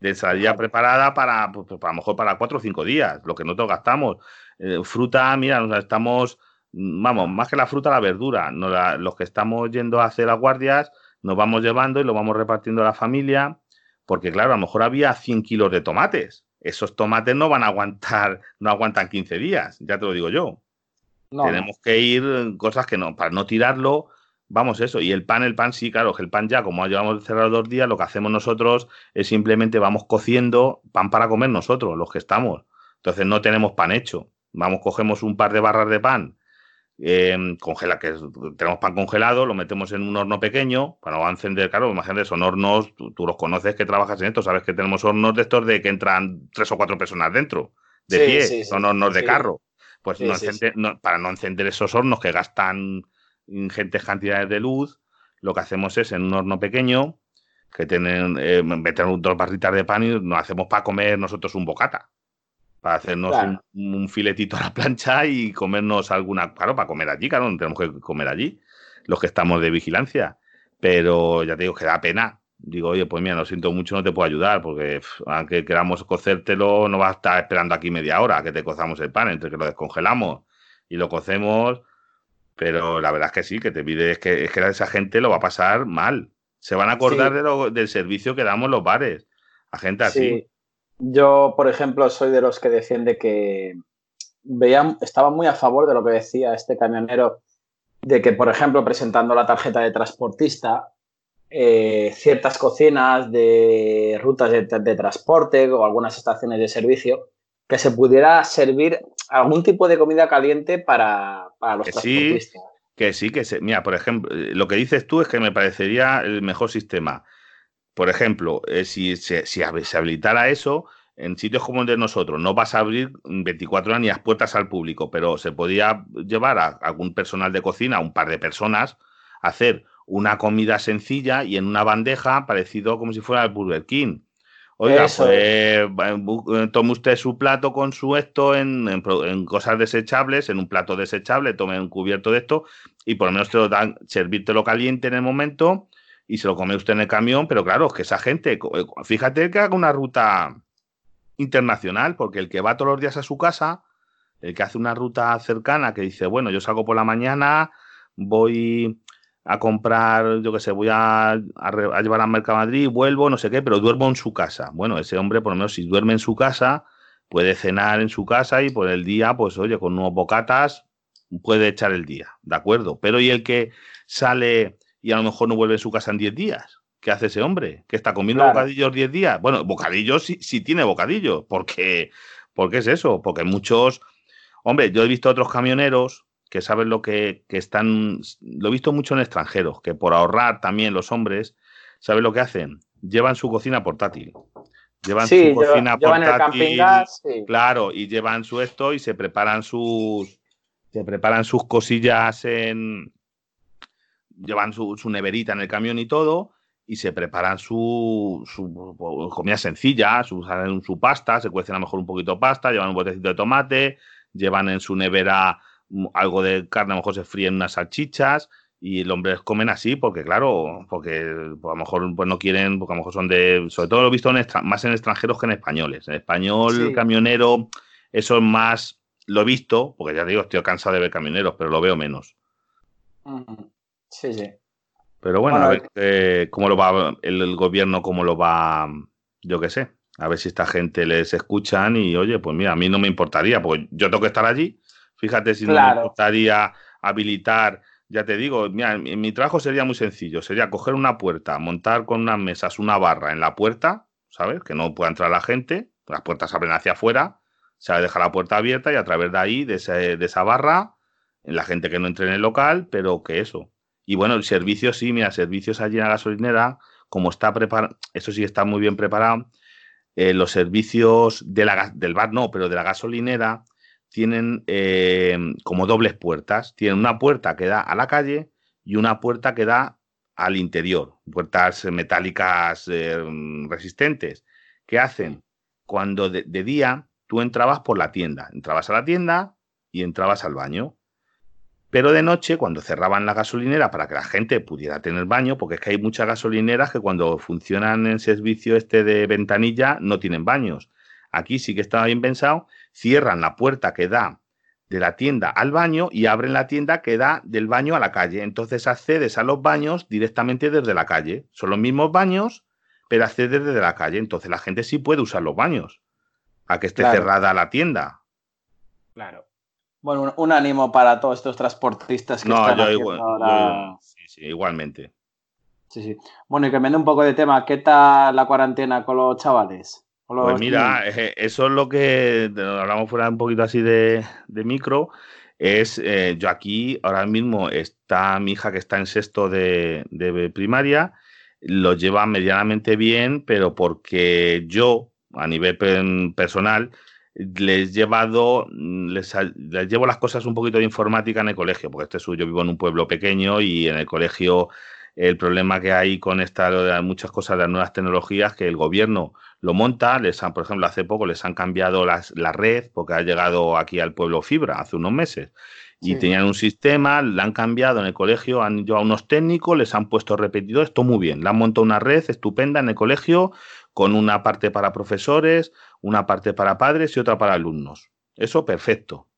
de ensaladilla preparada para, pues, pues, a lo mejor para 4 o 5 días, lo que nosotros gastamos. Eh, fruta, mira, nos estamos, vamos, más que la fruta, la verdura, los que estamos yendo a hacer las guardias, nos vamos llevando y lo vamos repartiendo a la familia porque claro, a lo mejor había 100 kilos de tomates. Esos tomates no van a aguantar, no aguantan 15 días, ya te lo digo yo. Tenemos que ir cosas que no, para no tirarlo, vamos eso. Y el pan, el pan sí, claro, que el pan ya, como llevamos cerrado dos días, lo que hacemos nosotros es simplemente vamos cociendo pan para comer nosotros, los que estamos. Entonces no tenemos pan hecho. Vamos, cogemos un par de barras de pan eh, congela, que tenemos pan congelado, lo metemos en un horno pequeño para no encender, claro, imagínate, son hornos, tú, los conoces que trabajas en esto, sabes que tenemos hornos de estos de que entran tres o cuatro personas dentro, de pie, son hornos de carro. Pues para no encender esos hornos que gastan ingentes cantidades de luz, lo que hacemos es en un horno pequeño, que tienen, eh, meter dos barritas de pan y nos hacemos para comer nosotros un bocata. Para hacernos un, filetito a la plancha y comernos alguna, claro, para comer allí, claro, no tenemos que comer allí, los que estamos de vigilancia. Pero ya te digo que da pena. Digo, oye, pues mira, lo siento mucho, no te puedo ayudar, porque aunque queramos cocértelo, no vas a estar esperando aquí media hora que te cozamos el pan, entre que lo descongelamos y lo cocemos. Pero la verdad es que sí, que te pides que, es que esa gente lo va a pasar mal. Se van a acordar de del servicio que damos los bares. A gente así. Yo, por ejemplo, soy de los que defiende que veía, estaba muy a favor de lo que decía este camionero, de que, por ejemplo, presentando la tarjeta de transportista, eh, ciertas cocinas de rutas de, transporte o algunas estaciones de servicio, que se pudiera servir algún tipo de comida caliente para, los transportistas. que sí, que sí. Mira, por ejemplo, lo que dices tú es que me parecería el mejor sistema por ejemplo, eh, si se, si habilitara eso, en sitios como el de nosotros, no vas a abrir 24 horas ni las puertas al público, pero se podía llevar a algún personal de cocina, un par de personas, a hacer una comida sencilla y en una bandeja, parecido como si fuera el Burger King. Oiga, pues eh, tome usted su plato con su esto en, en, cosas desechables, en un plato desechable, tome un cubierto de esto y por lo menos te lo dan, servírtelo caliente en el momento y se lo come usted en el camión, pero claro, es que esa gente, eh, fíjate que haga una ruta internacional, porque el que va todos los días a su casa, el que hace una ruta cercana, que dice, bueno, yo salgo por la mañana, voy a comprar, yo qué sé, voy a, llevar a Mercamadrid, vuelvo, no sé qué, pero duermo en su casa. Bueno, ese hombre, por lo menos, si duerme en su casa, puede cenar en su casa y por el día, pues oye, con unos bocatas puede echar el día, ¿de acuerdo? Pero y el que sale y a lo mejor no vuelve a su casa en 10 días. ¿Qué hace ese hombre? ¿Que está comiendo bocadillos 10 días? Bueno, bocadillos sí, sí tiene bocadillos. Porque, qué es eso? Porque muchos. Hombre, yo he visto otros camioneros que saben lo que, están. Lo he visto mucho en extranjeros, que por ahorrar también los hombres, ¿saben lo que hacen? Llevan su cocina portátil. Llevan su cocina portátil. Claro, y llevan su esto y se preparan sus. Se preparan sus cosillas en, llevan su, neverita en el camión y todo, y se preparan su, comida sencilla, su, su pasta, se cuecen a lo mejor un poquito de pasta, llevan un botecito de tomate, llevan en su nevera algo de carne, a lo mejor se fríen unas salchichas, y los hombres comen así porque, claro, porque pues, a lo mejor pues, no quieren, porque a lo mejor son de, sobre todo lo he visto más en extranjeros que en españoles. En español, camionero, eso es más, lo he visto, porque ya digo, estoy cansado de ver camioneros, pero lo veo menos. Sí, sí. Pero bueno, a ver cómo lo va el, gobierno, cómo lo va, yo qué sé. A ver si esta gente les escuchan y, oye, pues mira, a mí no me importaría, porque yo tengo que estar allí. Fíjate si no me importaría habilitar, ya te digo, mira, mi, trabajo sería muy sencillo, sería coger una puerta, montar con unas mesas una barra en la puerta, ¿sabes? Que no pueda entrar la gente, las puertas abren hacia afuera, se deja la puerta abierta y a través de ahí, de, de esa barra, la gente que no entre en el local, pero que eso, y bueno, el servicio sí, mira, servicios allí en la gasolinera, como está preparado, eso sí está muy bien preparado. Eh, los servicios de la, del bar no, pero de la gasolinera tienen eh, como dobles puertas. Tienen una puerta que da a la calle y una puerta que da al interior. Puertas metálicas eh, resistentes. ¿Qué hacen? Cuando de día tú entrabas por la tienda, entrabas a la tienda y entrabas al baño. Pero de noche, cuando cerraban la gasolinera para que la gente pudiera tener baño, porque es que hay muchas gasolineras que cuando funcionan en servicio este de ventanilla no tienen baños. Aquí sí que estaba bien pensado, cierran la puerta que da de la tienda al baño y abren la tienda que da del baño a la calle. Entonces accedes a los baños directamente desde la calle. Son los mismos baños, pero accedes desde la calle. Entonces la gente sí puede usar los baños, a que esté cerrada la tienda. Claro. Bueno, un, ánimo para todos estos transportistas que no, yo igual, sí, sí, igualmente. Sí, sí. Bueno, y cambiando un poco de tema, ¿qué tal la cuarentena con los chavales? pues mira, eh, eso es lo que hablamos fuera un poquito así de, micro. Es eh, yo aquí ahora mismo está mi hija que está en sexto de, de primaria, lo lleva medianamente bien, pero porque yo a nivel personal les, llevado, mm, les, llevo las cosas un poquito de informática en el colegio, porque este es, yo vivo en un pueblo pequeño y en el colegio el problema que hay con esta, muchas cosas de las nuevas tecnologías, que el gobierno lo monta, les han, por ejemplo, hace poco les han cambiado las, la red, porque ha llegado aquí al pueblo fibra hace unos meses, y tenían un sistema, la han cambiado en el colegio, han llevado unos técnicos, les han puesto repetidores, todo muy bien, le han montado una red estupenda en el colegio, con una parte para profesores, una parte para padres y otra para alumnos. Eso perfecto.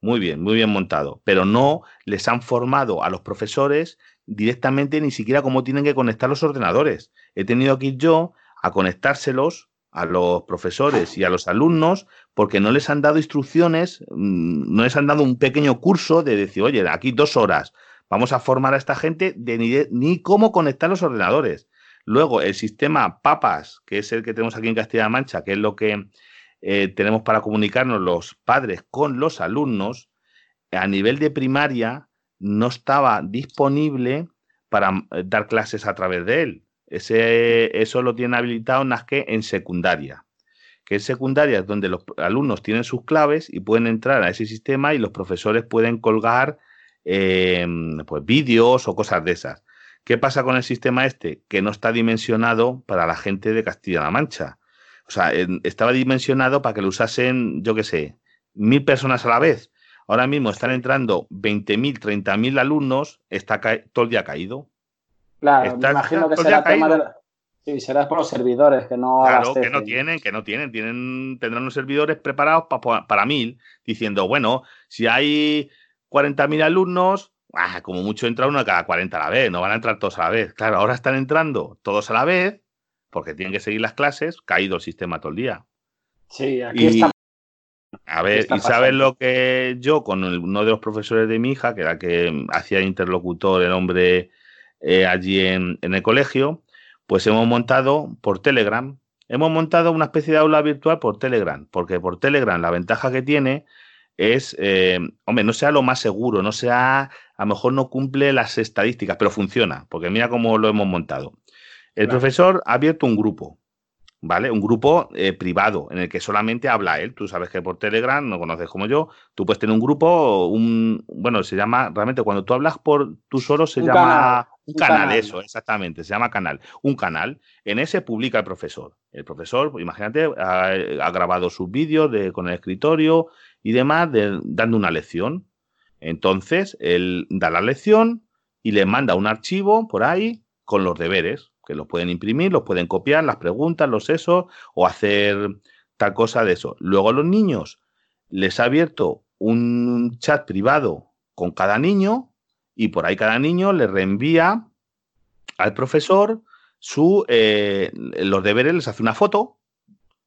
Muy bien, muy bien montado. Pero no les han formado a los profesores directamente ni siquiera cómo tienen que conectar los ordenadores. He tenido que ir yo a conectárselos a los profesores y a los alumnos porque no les han dado instrucciones, mm, no les han dado un pequeño curso de decir, oye, aquí dos horas, vamos a formar a esta gente de ni, ni cómo conectar los ordenadores. Luego, el sistema PAPAS, que es el que tenemos aquí en Castilla-La Mancha, que es lo que eh, tenemos para comunicarnos los padres con los alumnos, a nivel de primaria no estaba disponible para eh, dar clases a través de él. Ese, eso lo tiene habilitado que en secundaria. Que en secundaria es donde los alumnos tienen sus claves y pueden entrar a ese sistema y los profesores pueden colgar eh, pues, vídeos o cosas de esas. ¿Qué pasa con el sistema este? Que no está dimensionado para la gente de Castilla-La Mancha. O sea, estaba dimensionado para que lo usasen, yo qué sé, mil personas a la vez. Ahora mismo están entrando 20.000, 30.000 alumnos, está todo el día caído. Claro, me imagino que será tema de... Sí, será por los servidores que no Claro, que no tienen, que no tienen, tienen tendrán los servidores preparados para mil, diciendo, bueno, si hay 40.000 alumnos, ah, como mucho entra uno cada 40 a la vez, no van a entrar todos a la vez. Claro, ahora están entrando todos a la vez porque tienen que seguir las clases, caído el sistema todo el día. Sí, aquí está. A ver, y sabes lo que yo, con uno de los profesores de mi hija, que era que hacía interlocutor el hombre eh, allí en, en el colegio, pues hemos montado por Telegram, hemos montado una especie de aula virtual por Telegram, porque por Telegram la ventaja que tiene es, eh, hombre, no sea lo más seguro, no sea, a lo mejor no cumple las estadísticas, pero funciona, porque mira cómo lo hemos montado. El profesor ha abierto un grupo, ¿vale? Un grupo eh, privado en el que solamente habla él. Tú sabes que por Telegram, no conoces como yo, tú puedes tener un grupo, un, bueno, se llama, realmente cuando tú hablas por tú solo se llama un, canal, eso, exactamente, se llama canal. Un canal, en ese publica el profesor. El profesor, imagínate, ha, grabado sus vídeos de, con el escritorio y demás, dando una lección. Entonces, él da la lección y le manda un archivo por ahí con los deberes, que los pueden imprimir, los pueden copiar, las preguntas, los esos, o hacer tal cosa de eso. Luego a los niños les ha abierto un chat privado con cada niño y por ahí cada niño le reenvía al profesor su, eh, los deberes, les hace una foto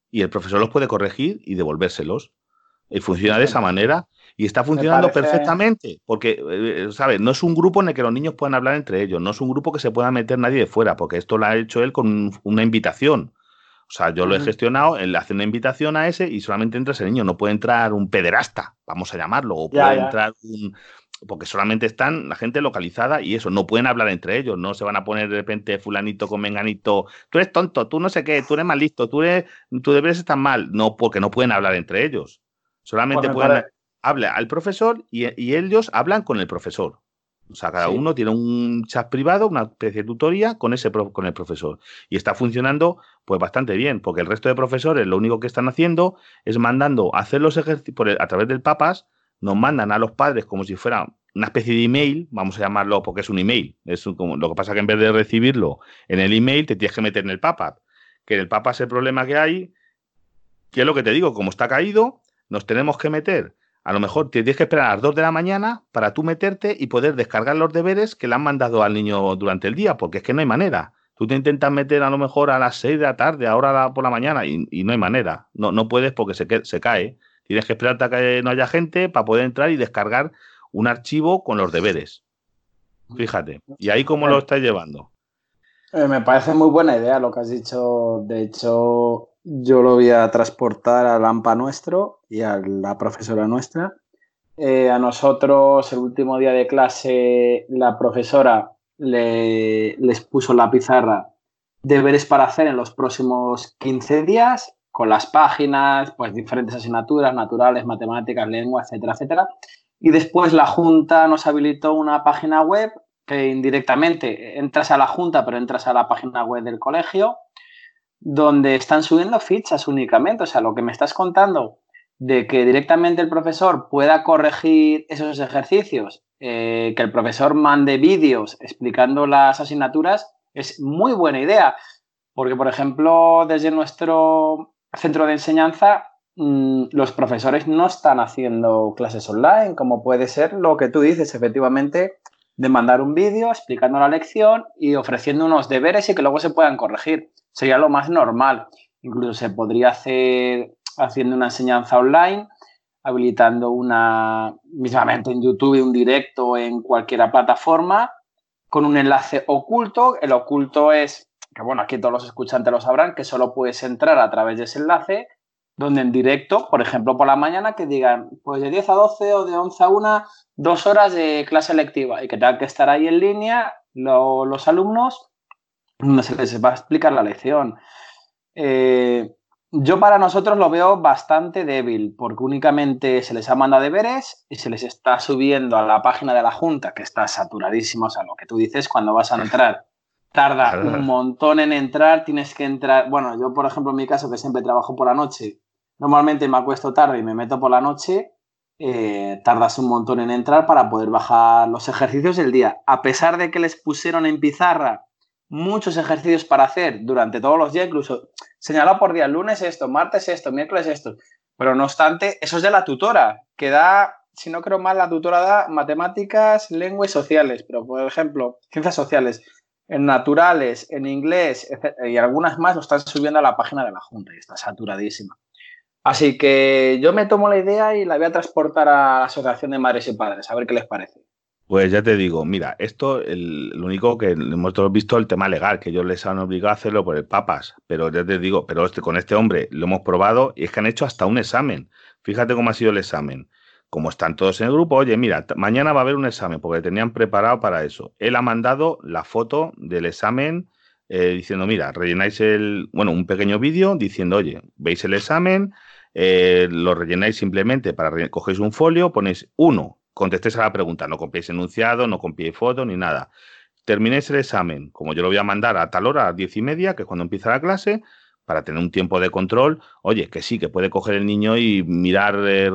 y el profesor los puede corregir y devolvérselos. Y funciona de esa manera. Y está funcionando perfectamente, porque, eh, ¿sabes? No es un grupo en el que los niños puedan hablar entre ellos, no es un grupo que se pueda meter nadie de fuera, porque esto lo ha hecho él con una invitación. O sea, yo lo he gestionado, él hace una invitación a ese y solamente entra ese niño, no puede entrar un pederasta, vamos a llamarlo, o puede entrar un... Porque solamente están la gente localizada y eso, no pueden hablar entre ellos, no se van a poner de repente fulanito con menganito, tú eres tonto, tú no sé qué, tú eres mal listo, tú, eres, tú deberes estar mal, no, porque no pueden hablar entre ellos. Solamente pueden hablar al profesor y, ellos hablan con el profesor. O sea, cada uno tiene un chat privado, una especie de tutoría con ese con el profesor. Y está funcionando pues bastante bien, porque el resto de profesores lo único que están haciendo es mandando a hacer los ejercicios a través del papas, nos mandan a los padres como si fuera una especie de email, vamos a llamarlo porque es un email. Es como, lo que pasa que en vez de recibirlo en el email, te tienes que meter en el papa. Que en el papa es el problema que hay, que es lo que te digo, como está caído, nos tenemos que meter. A lo mejor tienes que esperar a las 2 de la mañana para tú meterte y poder descargar los deberes que le han mandado al niño durante el día, porque es que no hay manera. Tú te intentas meter a lo mejor a las 6 de la tarde, ahora por la mañana, y, no hay manera. No, no puedes porque se, se cae. Tienes que esperar hasta que no haya gente para poder entrar y descargar un archivo con los deberes. Fíjate. ¿Y ahí cómo lo estás llevando? Eh, me parece muy buena idea lo que has dicho. De hecho, yo lo voy a transportar al AMPA nuestro y a la profesora nuestra. Eh, a nosotros, el último día de clase, la profesora les puso la pizarra deberes para hacer en los próximos 15 días, con las páginas, pues diferentes asignaturas, naturales, matemáticas, lengua, etcétera, etcétera. Y después la Junta nos habilitó una página web que indirectamente entras a la junta, pero entras a la página web del colegio, donde están subiendo fichas únicamente. O sea, lo que me estás contando de que directamente el profesor pueda corregir esos ejercicios, eh, que el profesor mande vídeos explicando las asignaturas, es muy buena idea. Porque, por ejemplo, desde nuestro centro de enseñanza, mm, los profesores no están haciendo clases online, como puede ser lo que tú dices, efectivamente, de mandar un vídeo explicando la lección y ofreciendo unos deberes y que luego se puedan corregir. Sería lo más normal. Incluso se podría hacer haciendo una enseñanza online, habilitando una, mismamente en YouTube, un directo en cualquier plataforma, con un enlace oculto. El oculto es, que bueno, aquí todos los escuchantes lo sabrán, que solo puedes entrar a través de ese enlace, donde en directo, por ejemplo, por la mañana, que digan, pues de 10 a 12 o de 11 a 1, dos horas de clase lectiva y que tengan que estar ahí en línea los alumnos, donde se les va a explicar la lección. Eh, yo para nosotros lo veo bastante débil, porque únicamente se les ha mandado deberes y se les está subiendo a la página de la Junta, que está saturadísimo, o sea, lo que tú dices cuando vas a entrar. Tarda un montón en entrar, tienes que entrar. Bueno, yo, por ejemplo, en mi caso, que siempre trabajo por la noche, normalmente me acuesto tarde y me meto por la noche, eh, tardas un montón en entrar para poder bajar los ejercicios del día. A pesar de que les pusieron en pizarra muchos ejercicios para hacer durante todos los días, incluso señalado por día, lunes esto, martes esto, miércoles esto. Pero no obstante, eso es de la tutora, que da, si no creo mal, la tutora da matemáticas, lenguas sociales, pero por ejemplo, ciencias sociales, en naturales, en inglés y algunas más lo están subiendo a la página de la Junta y está saturadísima. Así que yo me tomo la idea y la voy a transportar a la Asociación de Madres y Padres, a ver qué les parece. Pues ya te digo, mira, esto, el, lo único que hemos visto el tema legal, que ellos les han obligado a hacerlo por el papas, pero ya te digo, pero este, con este hombre lo hemos probado y es que han hecho hasta un examen. Fíjate cómo ha sido el examen. Como están todos en el grupo, oye, mira, mañana va a haber un examen, porque tenían preparado para eso. Él ha mandado la foto del examen eh, diciendo, mira, rellenáis el, bueno, un pequeño vídeo diciendo, oye, veis el examen, eh, lo rellenáis simplemente para, cogéis un folio, ponéis uno contestéis a la pregunta, no copiéis enunciado, no copiéis foto ni nada. Terminéis el examen, como yo lo voy a mandar a tal hora, a las diez y media, que es cuando empieza la clase, para tener un tiempo de control. Oye, que sí, que puede coger el niño y mirar eh,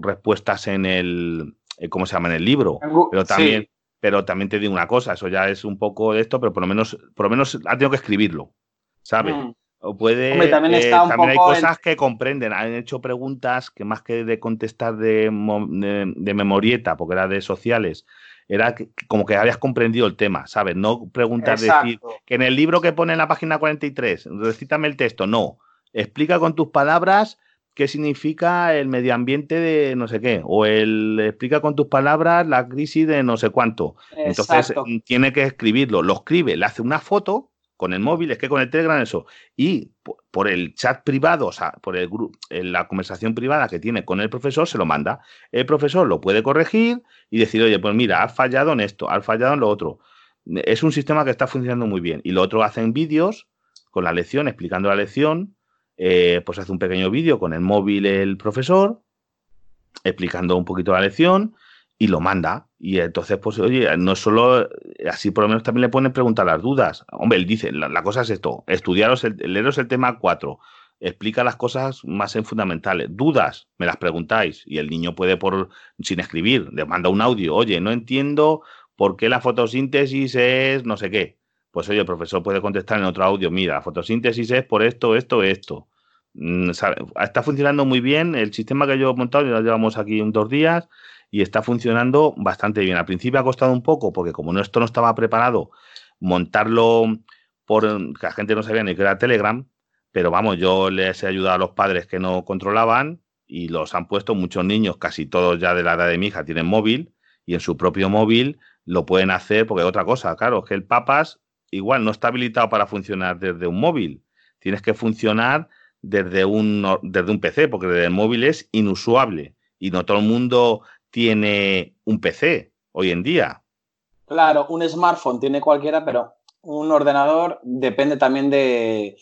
respuestas en el, eh, ¿cómo se llama? En el libro. Pero también, pero también te digo una cosa, eso ya es un poco de esto, pero por lo menos, por lo menos ha tenido que escribirlo, ¿sabes? Mm. O puede. también, eh, hay cosas que comprenden. Han hecho preguntas que más que de contestar de, de, memorieta, porque era de sociales, era como que habías comprendido el tema, ¿sabes? No preguntar, decir que en el libro que pone en la página 43, recítame el texto. No. Explica con tus palabras qué significa el medio ambiente de no sé qué, o el explica con tus palabras la crisis de no sé cuánto. Entonces tiene que escribirlo, lo escribe, le hace una foto con el móvil, es que con el Telegram eso. Y por el chat privado, o sea, por el la conversación privada que tiene con el profesor, se lo manda. El profesor lo puede corregir y decir, oye, pues mira, has fallado en esto, has fallado en lo otro. Es un sistema que está funcionando muy bien. Y lo otro hacen vídeos con la lección, explicando la lección. Eh, pues hace un pequeño vídeo con el móvil el profesor, explicando un poquito la lección y lo manda. Y entonces, pues, oye, no solo así, por lo menos también le pueden preguntar las dudas. Hombre, él dice, la, cosa es esto, estudiaros, el, leeros el tema 4, explica las cosas más en fundamentales. Dudas, me las preguntáis. Y el niño puede, por sin escribir, le manda un audio, oye, no entiendo por qué la fotosíntesis es no sé qué. Pues oye, el profesor puede contestar en otro audio, mira, la fotosíntesis es por esto, esto, esto. Mm, está funcionando muy bien. El sistema que yo he montado, ya llevamos aquí dos días, y está funcionando bastante bien. Al principio ha costado un poco porque como esto no estaba preparado, montarlo por que la gente no sabía ni que era Telegram, pero vamos, yo les he ayudado a los padres que no controlaban y los han puesto muchos niños, casi todos ya de la edad de mi hija tienen móvil y en su propio móvil lo pueden hacer porque otra cosa, claro, es que el Papas igual no está habilitado para funcionar desde un móvil. Tienes que funcionar desde un, desde un PC, porque desde el móvil es inusuable y no todo el mundo tiene un PC hoy en día. Claro, un smartphone tiene cualquiera, pero un ordenador depende también de,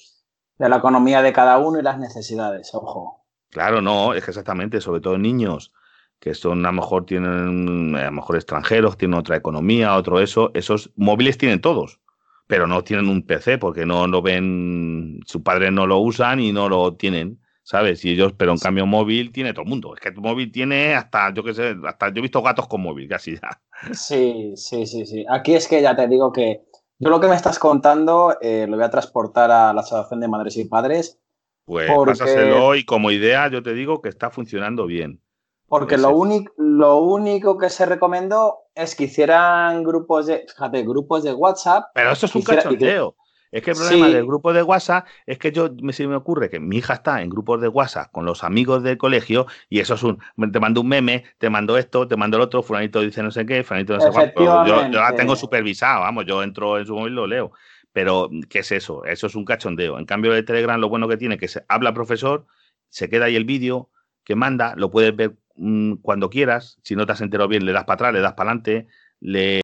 la economía de cada uno y las necesidades, ojo. Claro, no, es que exactamente, sobre todo niños que son a lo mejor tienen a lo mejor extranjeros, tienen otra economía, otro eso, esos móviles tienen todos, pero no tienen un PC porque no lo ven, su padre no lo usan y no lo tienen. ¿Sabes? Y ellos, pero en cambio móvil tiene todo el mundo. Es que tu móvil tiene hasta, yo qué sé, hasta yo he visto gatos con móvil, casi ya. Sí, sí, sí, sí. Aquí es que ya te digo que yo lo que me estás contando eh, lo voy a transportar a la Asociación de Madres y Padres. Pues pásaselo y como idea yo te digo que está funcionando bien. Porque lo, único, lo único que se recomendó es que hicieran grupos de, fíjate, grupos de WhatsApp. Pero eso es un cachondeo. Es que el problema del grupo de WhatsApp es que yo me, se me ocurre que mi hija está en grupos de WhatsApp con los amigos del colegio y eso es un. Te mando un meme, te mando esto, te mando el otro, Fulanito dice no sé qué, Fulanito no sé cuánto. Yo, yo, la tengo supervisado, vamos, yo entro en su móvil y lo leo. Pero, ¿qué es eso? Eso es un cachondeo. En cambio, de Telegram, lo bueno que tiene es que se habla profesor, se queda ahí el vídeo que manda, lo puedes ver mm, cuando quieras. Si no te has enterado bien, le das para atrás, le das para adelante, le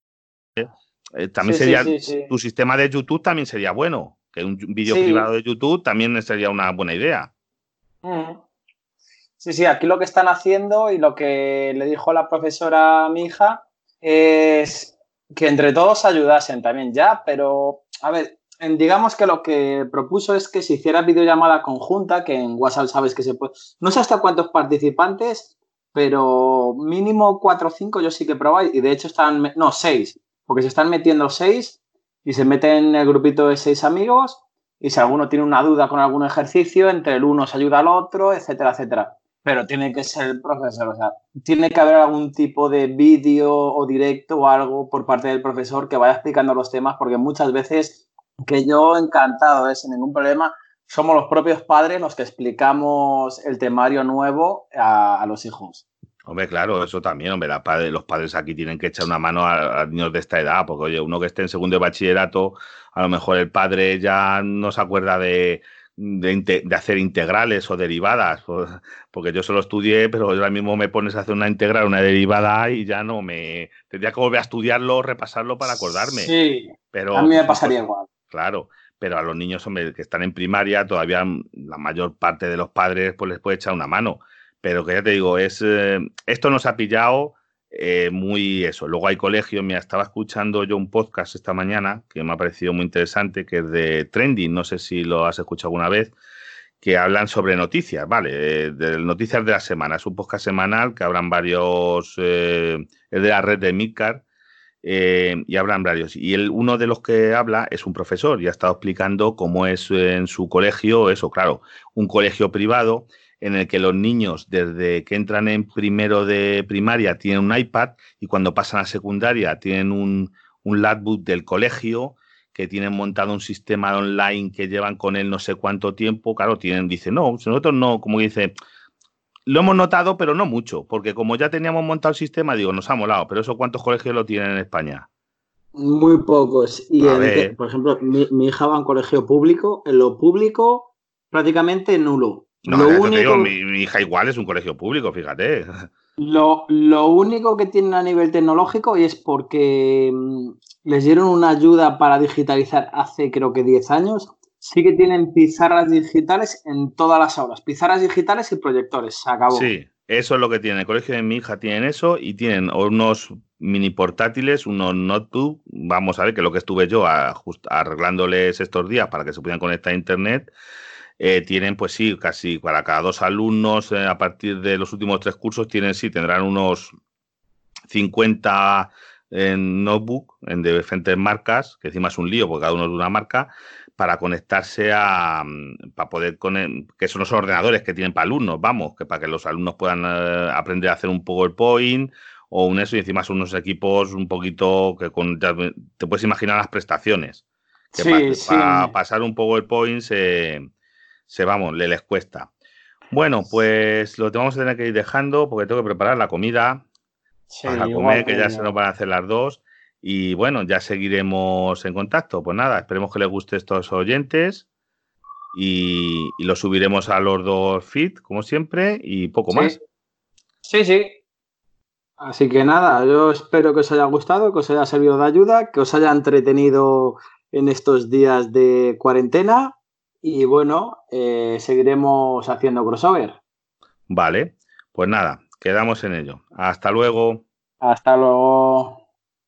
eh, también sería tu sistema de YouTube también sería bueno. Que un vídeo privado de YouTube también sería una buena idea. Mm. Sí, sí, aquí lo que están haciendo y lo que le dijo la profesora a mi hija es que entre todos ayudasen también ya, pero a ver, digamos que lo que propuso es que se hiciera videollamada conjunta, que en WhatsApp sabes que se puede. No sé hasta cuántos participantes, pero mínimo cuatro o cinco yo sí que probé y de hecho están, no, seis porque se están metiendo seis y se meten en el grupito de seis amigos y si alguno tiene una duda con algún ejercicio, entre el uno se ayuda al otro, etcétera, etcétera. Pero tiene que ser el profesor, o sea, tiene que haber algún tipo de vídeo o directo o algo por parte del profesor que vaya explicando los temas, porque muchas veces, que yo encantado, ¿eh? sin ningún problema, somos los propios padres los que explicamos el temario nuevo a los hijos. Hombre, claro, eso también, hombre, los padres aquí tienen que echar una mano a, niños de esta edad, porque oye, uno que esté en segundo de bachillerato, a lo mejor el padre ya no se acuerda de, hacer integrales o derivadas, porque yo solo estudié, pero ahora mismo me pones a hacer una integral, una derivada y ya no me... Tendría que volver a estudiarlo, repasarlo para acordarme. Sí, pero, a mí me pasaría igual. Claro, pero a los niños, hombre, que están en primaria, todavía la mayor parte de los padres pues les puede echar una mano pero que ya te digo, es eh, esto nos ha pillado eh, muy eso. Luego hay colegios, mira, estaba escuchando yo un podcast esta mañana que me ha parecido muy interesante, que es de Trending, no sé si lo has escuchado alguna vez, que hablan sobre noticias, ¿vale? Eh, noticias de la semana. Es un podcast semanal que hablan varios, es de la red de Midcar, y hablan varios. Y el, uno de los que habla es un profesor y ha estado explicando cómo es en su colegio, eso, claro, un colegio privado en el que los niños desde que entran en primero de primaria tienen un iPad y cuando pasan a secundaria tienen un, un laptop del colegio que tienen montado un sistema online que llevan con él no sé cuánto tiempo, claro, tienen, dice, no, nosotros no, como dice, lo hemos notado, pero no mucho, porque como ya teníamos montado el sistema, digo, nos ha molado, pero eso cuántos colegios lo tienen en España. Muy pocos. Y por ejemplo, mi, mi, hija va a un colegio público, en lo público prácticamente nulo. No, lo único... mi, hija igual es un colegio público, fíjate. Lo, único que tienen a nivel tecnológico y es porque mm, les dieron una ayuda para digitalizar hace creo que 10 años. Sí que tienen pizarras digitales en todas las aulas. Pizarras digitales y proyectores. Se acabó. Sí, eso es lo que tiene. El colegio de mi hija tienen eso y tienen unos mini portátiles, unos notebook. Vamos a ver que lo que estuve yo arreglándoles estos días para que se pudieran conectar a internet eh, tienen, pues sí, casi para cada dos alumnos eh, a partir de los últimos tres cursos, tienen, sí, tendrán unos 50 en notebook en diferentes marcas, que encima es un lío porque cada uno es de una marca, para conectarse a, mm, para poder, con que son los ordenadores que tienen para alumnos, vamos, que para que los alumnos puedan eh, aprender a hacer un PowerPoint o un eso, y encima son unos equipos un poquito que con, te puedes imaginar las prestaciones. Que para, pasar un PowerPoint se, se vamos, le les cuesta. Bueno, pues lo vamos a tener que ir dejando porque tengo que preparar la comida para comer, que ya se nos van a hacer las dos. Y bueno, ya seguiremos en contacto. Pues nada, esperemos que les guste estos oyentes y, lo subiremos a los dos feed, como siempre, y poco más. Sí, sí. Así que nada, yo espero que os haya gustado, que os haya servido de ayuda, que os haya entretenido en estos días de cuarentena y bueno, eh, seguiremos haciendo crossover. Vale, pues nada, Quedamos en ello. Hasta luego. Hasta luego.